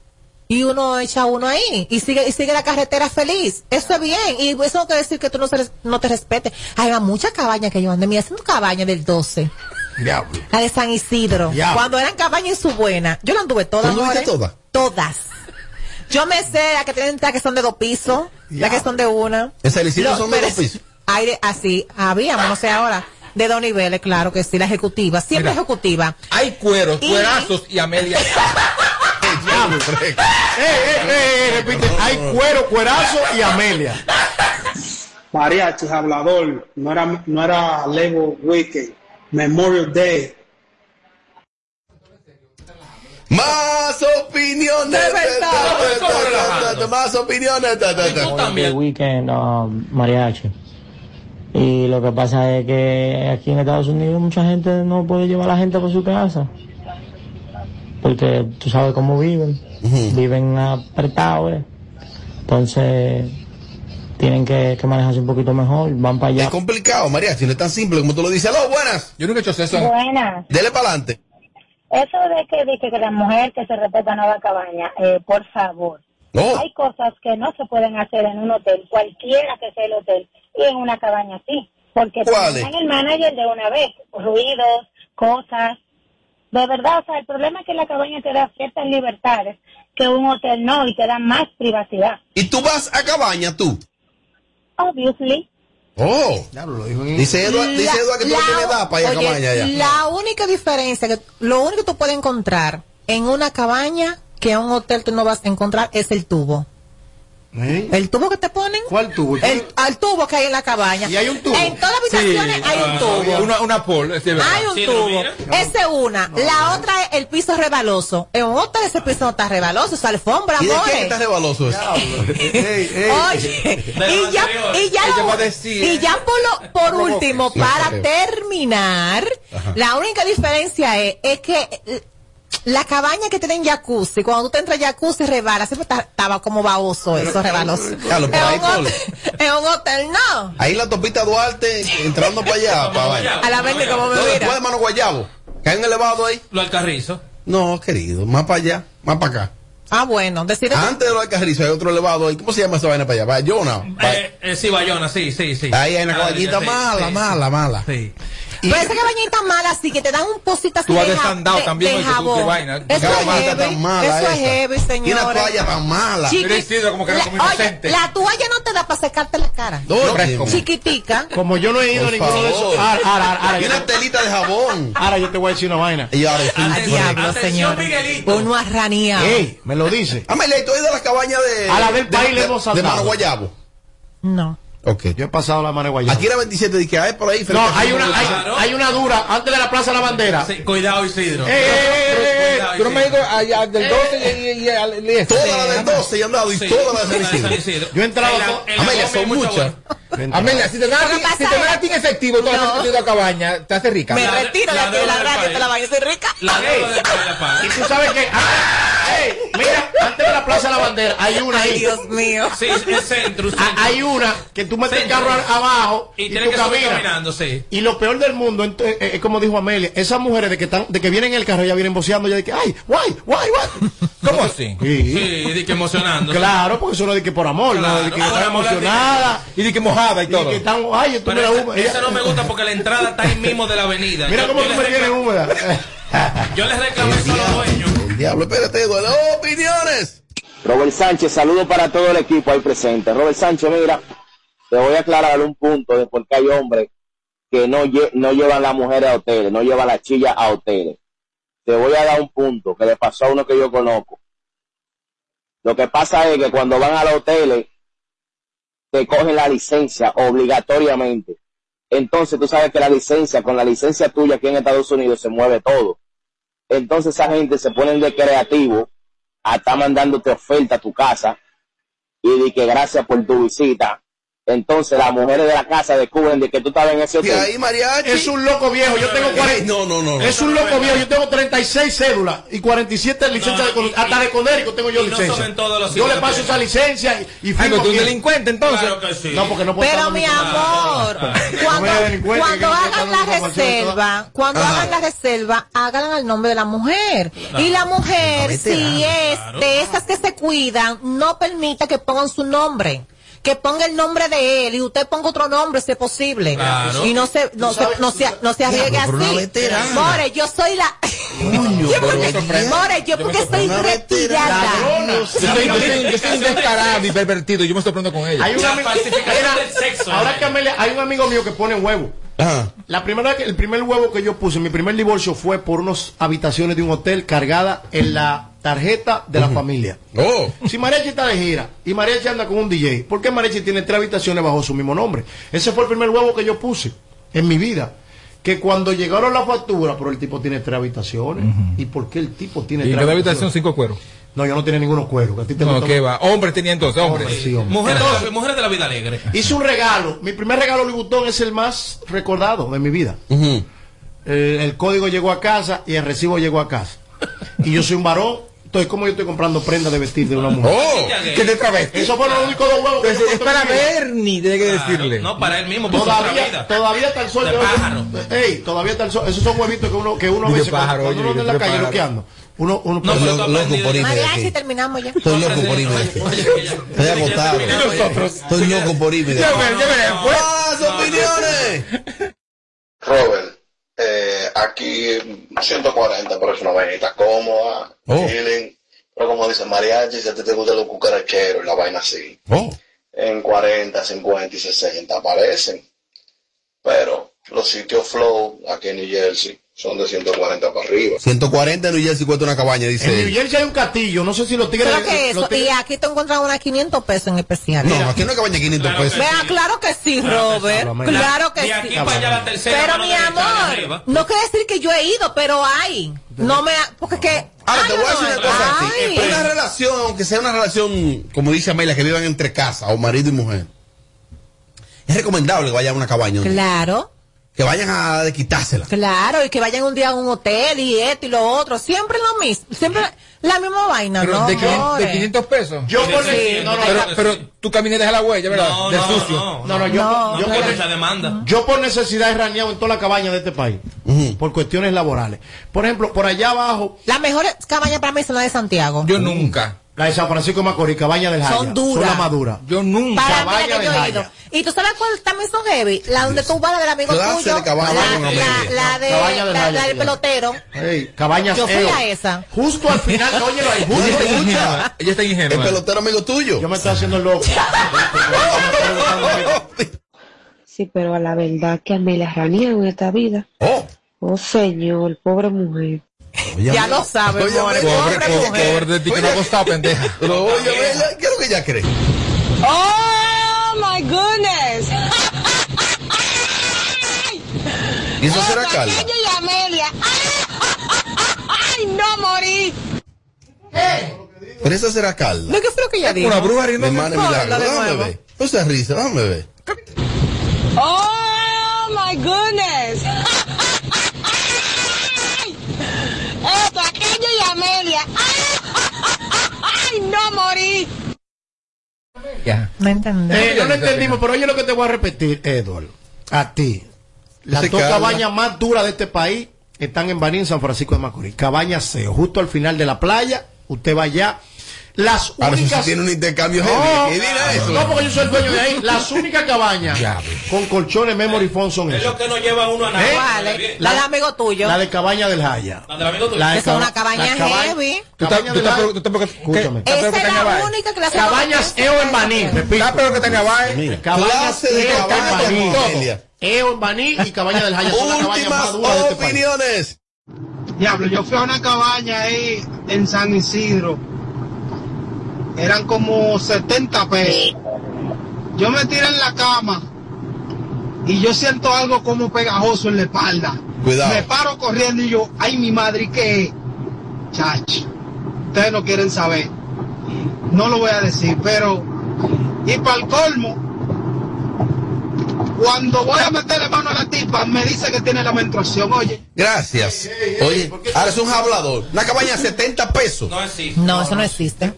Y uno echa uno ahí y sigue y sigue la carretera feliz. Eso es bien. Y eso no quiere decir que tú no, se no te respetes. Hay muchas cabañas que yo andé. Mira, haciendo cabaña del 12.
Diablo.
La de San Isidro.
Ya.
Cuando eran cabañas en su buena. Yo la anduve todas.
¿Tú anduviste
amores.
todas?
Todas. Yo me sé las que tienen las que son de dos pisos, las que son de una.
¿En San Isidro son de dos pisos?
Aire, así, habíamos, no sé ahora, de dos niveles, claro que sí, la ejecutiva, siempre
Mira.
ejecutiva.
Hay cueros,
Y-
cuerazos y Amelia.
Eh, eh, eh, eh, repite. Hay cuero, cuerazo y Amelia.
Mariachis, hablador, no era, no era Label Weekend, Memorial Day.
Más opiniones.
De verdad,
Más opiniones. ta, ta, ta.
de weekend mariachi. Y lo que pasa es que aquí en Estados Unidos mucha gente no puede llevar a la gente por su casa. Porque tú sabes cómo viven. Viven apretados. eh. Entonces tienen que, que manejarse un poquito mejor. Van para allá.
Es complicado, María, si no es tan simple como tú lo dices. Aló, buenas.
Yo nunca he hecho eso.
Buenas.
Dele para adelante.
Eso de que, de que la mujer que se respeta no va a cabaña, eh, por favor.
Oh.
Hay cosas que no se pueden hacer en un hotel, cualquiera que sea el hotel, y en una cabaña sí. Porque mandan el manager de una vez, ruidos, cosas. De verdad, o sea, el problema es que la cabaña te da ciertas libertades que un hotel no, y te da más privacidad.
¿Y tú vas a cabaña tú?
Obviously.
Oh. Dice Eduard, dice Eduard que tú tienes edad para ir a
oye,
cabaña ya.
La única diferencia, que lo único que tú puedes encontrar en una cabaña que en un hotel tú no vas a encontrar es el tubo. El tubo que te ponen.
¿Cuál tubo?
El, tubo que hay en la cabaña.
¿Y hay un tubo?
En todas las habitaciones hay un tubo.
Una, una pol, es de verdad.
Hay un
Sí,
tubo.
mira.
Esa es una. La otra es el piso rebaloso. En otra ese piso no está rebaloso, es alfombra,
¿Y de quién está rebaloso eso?
Oye, y ya, y ya, lo- y ya por, lo- por último,
No
para terminar,
Ajá.
la única diferencia es, es que eh, la cabaña que tienen jacuzzi, cuando tú te entras jacuzzi rebala, siempre está- estaba como baboso eso, rebaloso.
Claro, por
En
ahí,
un
Polo.
hotel- en un hotel no.
Ahí en la topita Duarte, entrando para allá. para vaina.
A la verde como me
No,
mira.
después de Mano Guayabo. Que hay un elevado ahí.
Lo alcarrizo.
No, querido, más para allá, más para acá.
Ah, bueno, decir
Antes de lo Alcarrizo hay otro elevado ahí. ¿Cómo se llama esa vaina para allá? Bayona.
Eh, eh, sí, Bayona, sí, sí, sí.
Ahí hay una
Ah,
caballita mala,
sí.
mala, mala.
Sí.
Pero esa cabañita mala, así que te dan un posito así
Tú has
de,
desandado
de-
también,
de
oye, tú, qué
jabón.
vaina.
Eso es heavy.
tan mala
Eso es
esa.
heavy,
Tiene
señores.
una toalla tan mala.
Chiqui-
Pero Isidro, como que
La-
como
oye, la toalla no te da para secarte la cara.
Oye,
Chiquitica.
Como yo no he ido a ninguno de esos. Ahora, ahora, ahora,
Y
yo
una
te-
telita de jabón.
ahora yo te voy a decir una vaina.
Y ahora
diablo, señor. Uno arraneado.
Ey, me lo dice.
Amelia, ¿y tú has ido a las cabañas de.
A la del
de-
país le
de-
hemos
De
saltado.
Mano Guayabo.
No.
Ok.
Yo he pasado la mano de guayabo.
Aquí era 27, dije, hay por ahí.
No, hay una, hay,
Claro.
hay una dura antes de la Plaza de la Bandera.
Sí, cuidado, Isidro.
Eh, eh, eh,
Cuidado,
Tú no me digo allá del 12 y, y, y, al- y este.
Toda la del 12 y han dado, y
Sí,
toda la de
la de
San Isidro.
Yo he entrado
En la- la
Amelia, son muchas.
Amelia, si te dan,
que
si te dan a ti en efectivo que tú has ido a cabaña, te haces rica.
Me
La-
retiro de
la
aquí de la radio, te la soy rica.
La la.
Y tú sabes que. Ey, mira, antes de la Plaza de la Bandera hay una
Ay,
ahí.
Dios mío.
Sí, el centro.
Ah, Hay una que tú metes el carro abajo
Y
y,
tienes
tú
que subir
caminas.
caminando, sí.
Y lo peor del mundo ent- eh, eh, es como dijo Amelia, esas mujeres de que están, de que vienen en el carro ya vienen boceando ya de que ay, guay, guay, guay.
¿Cómo así?
Sí.
Sí, di que emocionando.
Claro, porque eso no es de que por amor, no, de que están emocionadas
Y di que mojada y
y
todo.
que están, ay, tú
Pero
me la
esa,
húmeda.
esa no me gusta porque la entrada está ahí mismo de la avenida.
Mira
Yo-
cómo
yo
tú me tienes húmeda.
Yo les reclamé eso a los dueños.
Diablo, espérate, duele. opiniones.
Robert Sánchez, saludo para todo el equipo ahí presente. Robert Sánchez, mira, te voy a aclarar un punto de por qué hay hombres que no, lle- no llevan las mujeres a hoteles, no llevan la chilla a hoteles. Te voy a dar un punto que le pasó a uno que yo conozco. Lo que pasa es que cuando van a los hoteles, te cogen la licencia obligatoriamente. Entonces tú sabes que la licencia, con la licencia tuya aquí en Estados Unidos se mueve todo. Entonces esa gente se ponen de creativo a estar mandándote oferta a tu casa y de que gracias por tu visita. Entonces las mujeres de la casa descubren de que tú estabas en ese
Y
hotel.
ahí, mariachi.
Es un loco viejo, yo tengo 40.
No, no, no. no.
Es un loco viejo, yo tengo 36 cédulas y 47 licencias
No,
de Hasta de Conérico tengo yo licencia.
son en todos los
yo le paso esa licencia y,
tú
aquí.
un delincuente entonces.
Claro que sí.
No, porque no puedo
Pero mi amor, cuando,
cuenta
cuando hagan la reserva, cuando
Ajá.
hagan la reserva, háganla al nombre de la mujer. Y la mujer, si es de esas que se cuidan, no permita que pongan su nombre. Que ponga el nombre de él y usted ponga otro nombre si es posible.
Claro.
Y no se, no se, no se, no se arriesgue
una
así. More, yo soy la,
Coño,
yo porque. More, yo porque estoy
Una
retirada.
Yo soy, yo soy- yo soy un descarado y pervertido. Yo me estoy poniendo con ella.
Hay un
La
amigo,
falsificación del sexo,
ahora
eh.
que Amelia- hay un amigo mío que pone huevo.
Ajá.
La primera el primer huevo que yo puse, mi primer divorcio fue por unas habitaciones de un hotel cargada en la tarjeta de la familia.
Oh.
Si Mariachi está de gira y Mariachi anda con un DJ, ¿por qué Mariachi tiene tres habitaciones bajo su mismo nombre? Ese fue el primer huevo que yo puse en mi vida. Que cuando llegaron las facturas, pero el tipo tiene tres habitaciones. ¿Y por qué el tipo tiene
Y
tres
cada habitación
habitaciones?
cinco cueros.
No, yo no tenía ninguno cuero. que a ti te
No,
gusta
¿qué
más.
va? Hombres tenía entonces, hombres.
Sí, hombre.
Mujeres, de la, mujeres de la vida alegre.
Hice un regalo. Mi primer regalo Louis Vuitton es el más recordado de mi vida. Eh, el código llegó a casa y el recibo llegó a casa. Y yo soy un varón. Entonces, ¿cómo yo estoy comprando prendas de vestir de una mujer?
Oh.
¿Qué te travesti?
Eso fueron los únicos dos huevos que
Pues
yo
es
he
para. Bernie, tiene que decirle.
No, para él mismo,
Todavía, todavía está el sol.
De
que-
pájaro.
Ey, todavía está el sol. Esos son huevitos que uno, que uno a
Y de
veces cuando-
pájaro,
cuando
oye,
uno en la calle loqueando. Uno, uno
No, pero tú
Loco por irme
Mariachi, terminamos ya.
Estoy loco por irme. Estoy agotado. Estoy loco por irme
pues.
¡Más opiniones!
Robert, eh, aquí 140, pero es una vainita cómoda,
Oh.
chilling. Pero como dice mariachi, si a ti te gustan los cucaracheros y la vaina así,
Oh.
en 40, 50 y 60 aparecen. Pero los sitios flow aquí en New Jersey son de 140 para arriba.
140 en New Jersey cuesta una cabaña, dice
En New. Jersey hay un castillo, no sé si los tigres.
Creo que
los
eso.
tigres-
Y aquí te encuentran una 500 pesos en especial.
No, aquí no hay cabaña de 500 pesos.
Vea, claro que sí, Robert. Claro que sí.
aquí para allá la tercera
Pero mi amor, no quiere decir que yo he ido, pero hay. No me. ha- Porque que.
Ahora, te voy a
no,
decir una cosa.
ay.
Una relación, aunque sea una relación, como dice Amelia, que vivan entre casa o marido y mujer, es recomendable que vayan a una cabaña.
Claro.
Que vayan a de quitársela.
Claro, y que vayan un día a un hotel y esto y lo otro. Siempre lo mismo. Siempre la misma vaina,
Pero
¿no?
de, 500, de
amores.
500 pesos.
Yo por
Sí.
no, no,
pero,
no,
pero tu camino deja la huella, ¿verdad?
No,
Del
no,
sucio.
no.
no, no, yo,
No,
yo, por,
esa demanda.
yo por necesidad he raneado en toda la cabaña de este país. Por cuestiones laborales. Por ejemplo, por allá abajo,
Las mejores cabañas para mí son las de Santiago.
Yo nunca.
La de San Francisco de Macorís, cabaña del Jaya.
Son duras.
Son las más duras.
Yo nunca.
Para mí,
Cabaña
la que yo he ido. Y tú sabes cuál también son heavy. La donde tú vas la del amigo
Clase
tuyo.
de cabaña
la, la, la de
Cabaña del
la,
Jaya
la del pelotero.
Hey, cabañas
Yo fui
EO.
a esa.
Justo al final, óyelo ahí, justo
Ella está.
Ella está
El pelotero amigo tuyo.
Yo me estoy haciendo el loco.
Sí, pero a la verdad que Amelia ranea en esta vida.
Oh.
Oh, señor, pobre mujer.
Oye,
Ya lo sabes,
Oye.
Pobre,
Pobre
pobre,
mujer.
pobre de ti que no ha costado, pendeja.
Pero oye, Amelia, ¿qué es lo que ella cree?
Oh, my goodness.
¿Y eso será Carla?
y Amelia. Ay, no morí.
Pero esa será Carla.
¿No qué fue lo que ella dijo?
Una bruja
No,
Milagro. Déjame
nuevo.
ver. No risa, ver.
Oh, my goodness. Y Amelia. Ay, no morí.
Ya.
No entendí.
Eh, no lo entendimos, pero oye lo que te voy a repetir, Edward. A ti. Las dos cabañas más duras de este país están en Baní, en San Francisco de Macorís. Cabaña SEO, justo al final de la playa. Usted va allá. Las
Ahora, eso
únicas.
tiene un intercambio
No,
heavy. ¿Qué dirá eso?
no, porque yo soy el dueño de ahí. Las únicas cabañas con colchones memory foam son
Es lo que nos lleva uno a nada.
¿Cuál es? La del amigo tuyo.
La de cabaña del Jaya.
La del amigo tuyo.
La de
Esa es una
caba-
cabaña heavy.
Tú
Escúchame.
Esa es la única que la
Cabañas EO en Baní, repito.
Estás peor que.
Mira,
Cabañas
clase de
EO en
cabaña
Baní.
con Amelia.
EO en Baní y Cabaña del Jaya cabañas
Últimas
este
opiniones.
Diablo, yo fui a una cabaña ahí en San Isidro. Eran como 70 pesos. Yo me tiré en la cama y yo siento algo como pegajoso en la espalda.
Cuidado.
Me paro corriendo y yo, ay mi madre, ¿y ¿qué es? Chach, ustedes no quieren saber. No lo voy a decir, pero... Y para el colmo, cuando voy a meterle mano a la tipa, me dice que tiene la menstruación, oye.
Gracias. Oye, ahora es un hablador. Una cabaña de 70 pesos.
No existe.
No, eso no existe.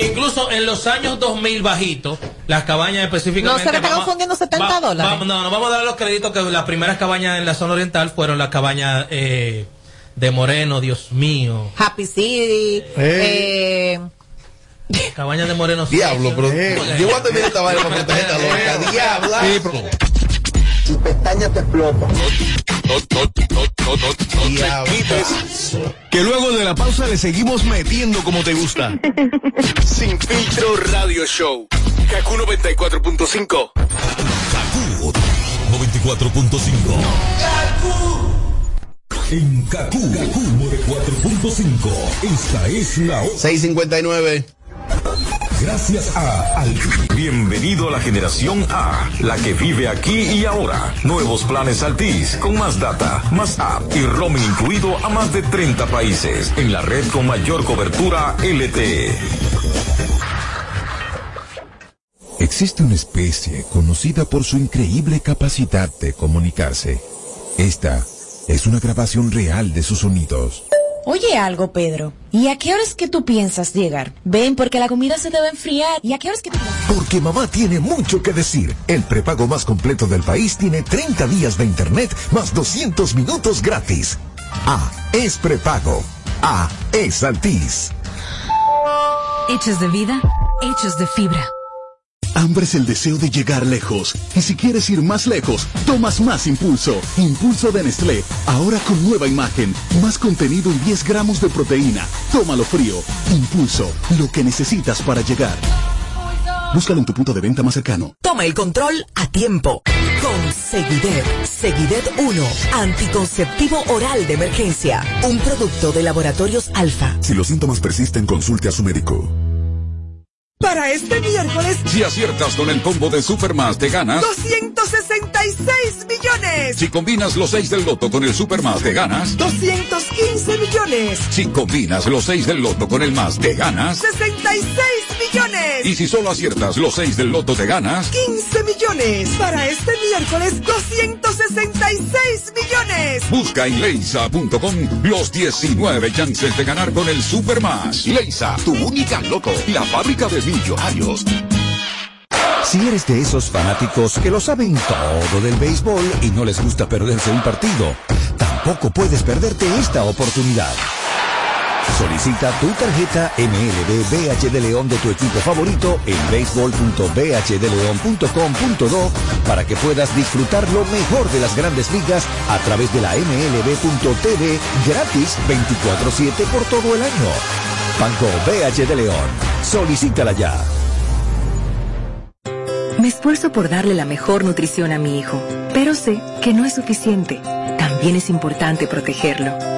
Incluso en los años 2000 bajitos, las cabañas específicamente...
No se le está confundiendo 70
va-
dólares.
vamos- no, no, vamos a dar los créditos que las primeras cabañas en la zona oriental fueron las cabañas eh, de Moreno, Dios mío.
Happy City. Eh,
Cabañas de Moreno.
Diablo, pero yo voy a terminar esta vaina para proteger esta loca. Diabla.
Sí, pero-
Tu pestaña te explota.
No, no, no, no, no, no
Diablo.
te quites.
Que luego de la pausa le seguimos metiendo como te gusta.
Sin filtro radio show. Kaku 94.5.
Kaku 94.5. En Kaku, Kaku 94.5. Esta es la hora.
659.
Gracias a Aldi.
Bienvenido a la generación A, la que vive aquí y ahora. Nuevos planes Altis, con más data, más app y roaming incluido a más de 30 países, en la red con mayor cobertura LTE.
Existe una especie conocida por su increíble capacidad de comunicarse. Esta es una grabación real de sus sonidos.
Oye algo, Pedro. ¿Y a qué horas que tú piensas llegar? Ven, porque la comida se debe enfriar. ¿Y a qué horas que tú
Porque mamá tiene mucho que decir. El prepago más completo del país tiene 30 días de internet más 200 minutos gratis. A es prepago. A es Altis.
Hechos de vida, hechos de fibra.
Hambre es el deseo de llegar lejos. Y si quieres ir más lejos, tomas más impulso. Impulso de Nestlé. Ahora con nueva imagen, más contenido y 10 gramos de proteína. Tómalo frío. Impulso, lo que necesitas para llegar. Búscalo en tu punto de venta más cercano.
Toma el control a tiempo. Con Seguidet. Seguidet 1. Anticonceptivo oral de emergencia. Un producto de laboratorios alfa.
Si los síntomas persisten, consulte a su médico.
Para este miércoles,
Si aciertas con el combo de Supermas te ganas.
266 millones.
Si combinas los 6 del loto con el Supermas te ganas.
215 millones.
Si combinas los 6 del loto con el más te ganas.
66 millones.
Y si solo aciertas los 6 del loto te ganas.
15 millones. Para este miércoles, 266 millones.
Busca en leisa.com los 19 chances de ganar con el Supermas. Leisa, tu única loto. La fábrica de millonarios.
Si eres de esos fanáticos que lo saben todo del béisbol y no les gusta perderse un partido, tampoco puedes perderte esta oportunidad. Solicita tu tarjeta MLB BH de León de tu equipo favorito en béisbol.bhdeleon.com.do para que puedas disfrutar lo mejor de las grandes ligas a través de la MLB.tv gratis 24-7 por todo el año. Banco BH de León. Solicítala ya.
Me esfuerzo por darle la mejor nutrición a mi hijo, pero sé que no es suficiente. También es importante protegerlo.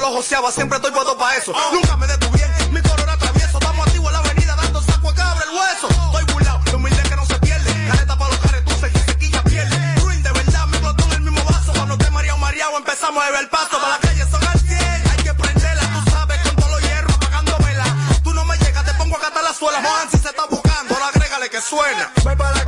lo joseaba. Siempre estoy puesto para eso. Nunca me detuvieron. Mi corona travieso, estamos activos en la avenida dando saco a cabra el hueso. Estoy burlado, lo humilde que no se pierde. Caleta para los caretuces que sequilla pierde. Ruin de verdad, me explotó en el mismo vaso. Cuando te mareado, mareado, empezamos a ver el paso. Para la calle son al 100, hay que prenderla, tú sabes, con todos los hierros apagándomela. Tú no me llegas, te pongo a catar la suela. Juan, si se está buscando, ahora agrégale que suena. Voy para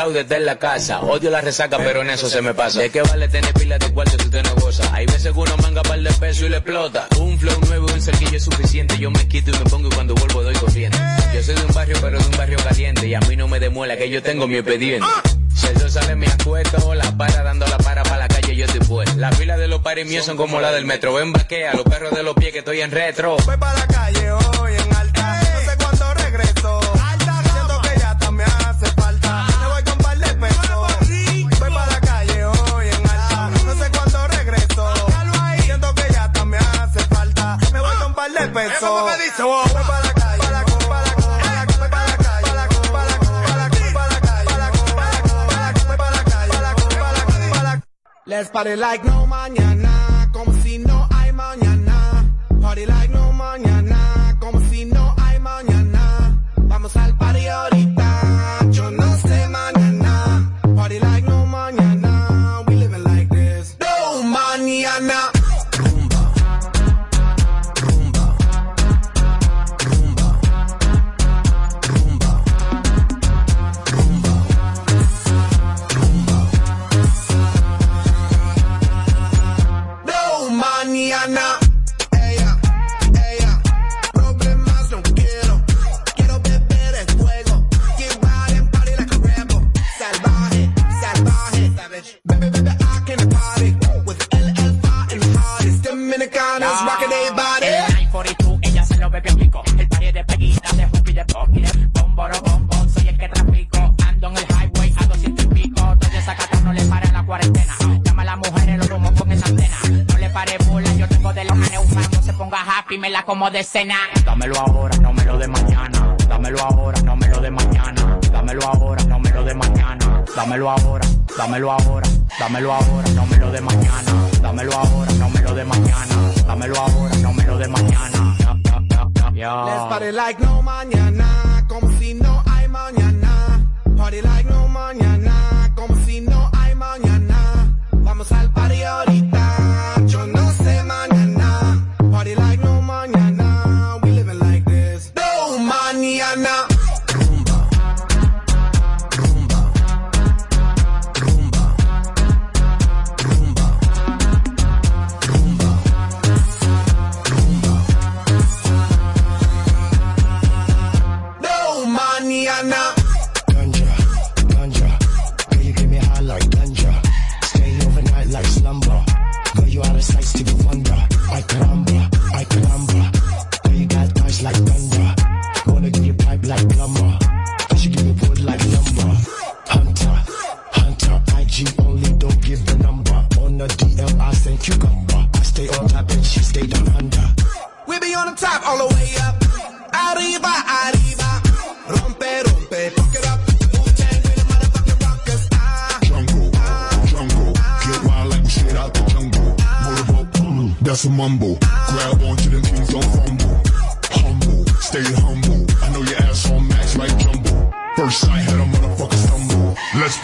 estoy cansado de estar en la casa. Odio la resaca, pero en eso se me pasa. ¿De qué vale tener pila de cuarto si usted no goza? Hay veces que uno manga par de pesos y le explota. Un flow nuevo y un cerquillo es suficiente. Yo me quito y me pongo y cuando vuelvo doy corriente. Yo soy de un barrio, pero de un barrio caliente. Y a mí no me demuela que yo tengo mi expediente. Si sol sale me acuesto, la para dando la para para la calle yo estoy pues. Las filas de los pares míos son como la del metro. Ven vaquea, los perros de los pies que estoy en retro.
Voy para Let's party like no mañana, El
942, ella se lo bebió pico El pari de peguita, de hoop y de pop, y de bombo, robombo Soy el que transplico, ando en el highway a 200 y pico. Toda esa caca no le para la cuarentena. Llama a las mujeres los rumos con esa cena No le pare bulla, yo tengo de los aneufanos Se ponga happy me la como de cena. Dámelo ahora, no me lo de mañana. Dámelo ahora, no me lo de mañana. Dámelo ahora, no me lo de mañana. Dámelo ahora. Dámelo ahora, no me lo de mañana. Dámelo ahora, no me lo de mañana. Dámelo ahora, no me lo de mañana. Yeah.
Let's party like no mañana, como si no hay mañana. Party like no mañana.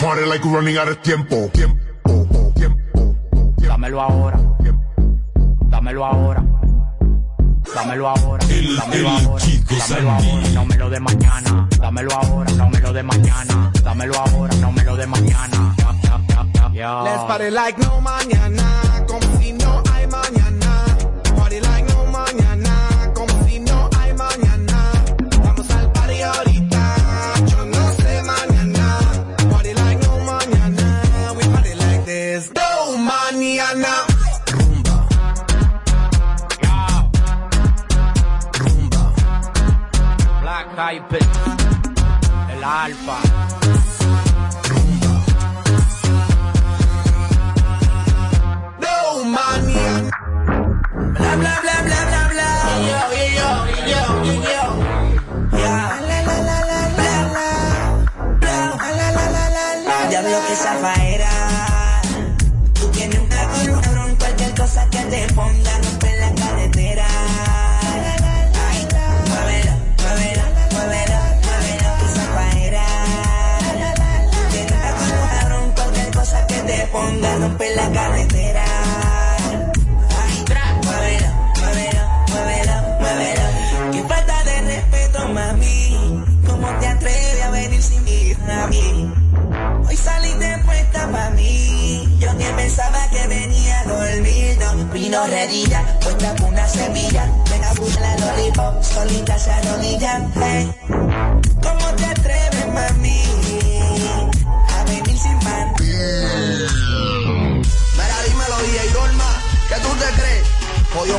Party like
running out of
tiempo. Tiempo, tiempo, tiempo.
Dámelo ahora. Dámelo ahora. Dámelo ahora. El, dámelo el ahora. Chico dámelo Sandy. ahora. No me lo de mañana. Dámelo ahora. No me lo de mañana. Dámelo ahora. No me lo de mañana.
Let's party like no mañana.
Piper, el Alfa.
la rompe la carretera. Ay, muévelo, muévelo, muévelo, muévelo. Qué falta de respeto, mami. ¿Cómo te atreves a venir sin mí, a mí? Hoy saliste puesta pa' mí. Yo que pensaba que venía dormido. Vino redilla, puesta con una semilla. Venga, busca la lollipop, solita se arrodilla.
Eh. Hey.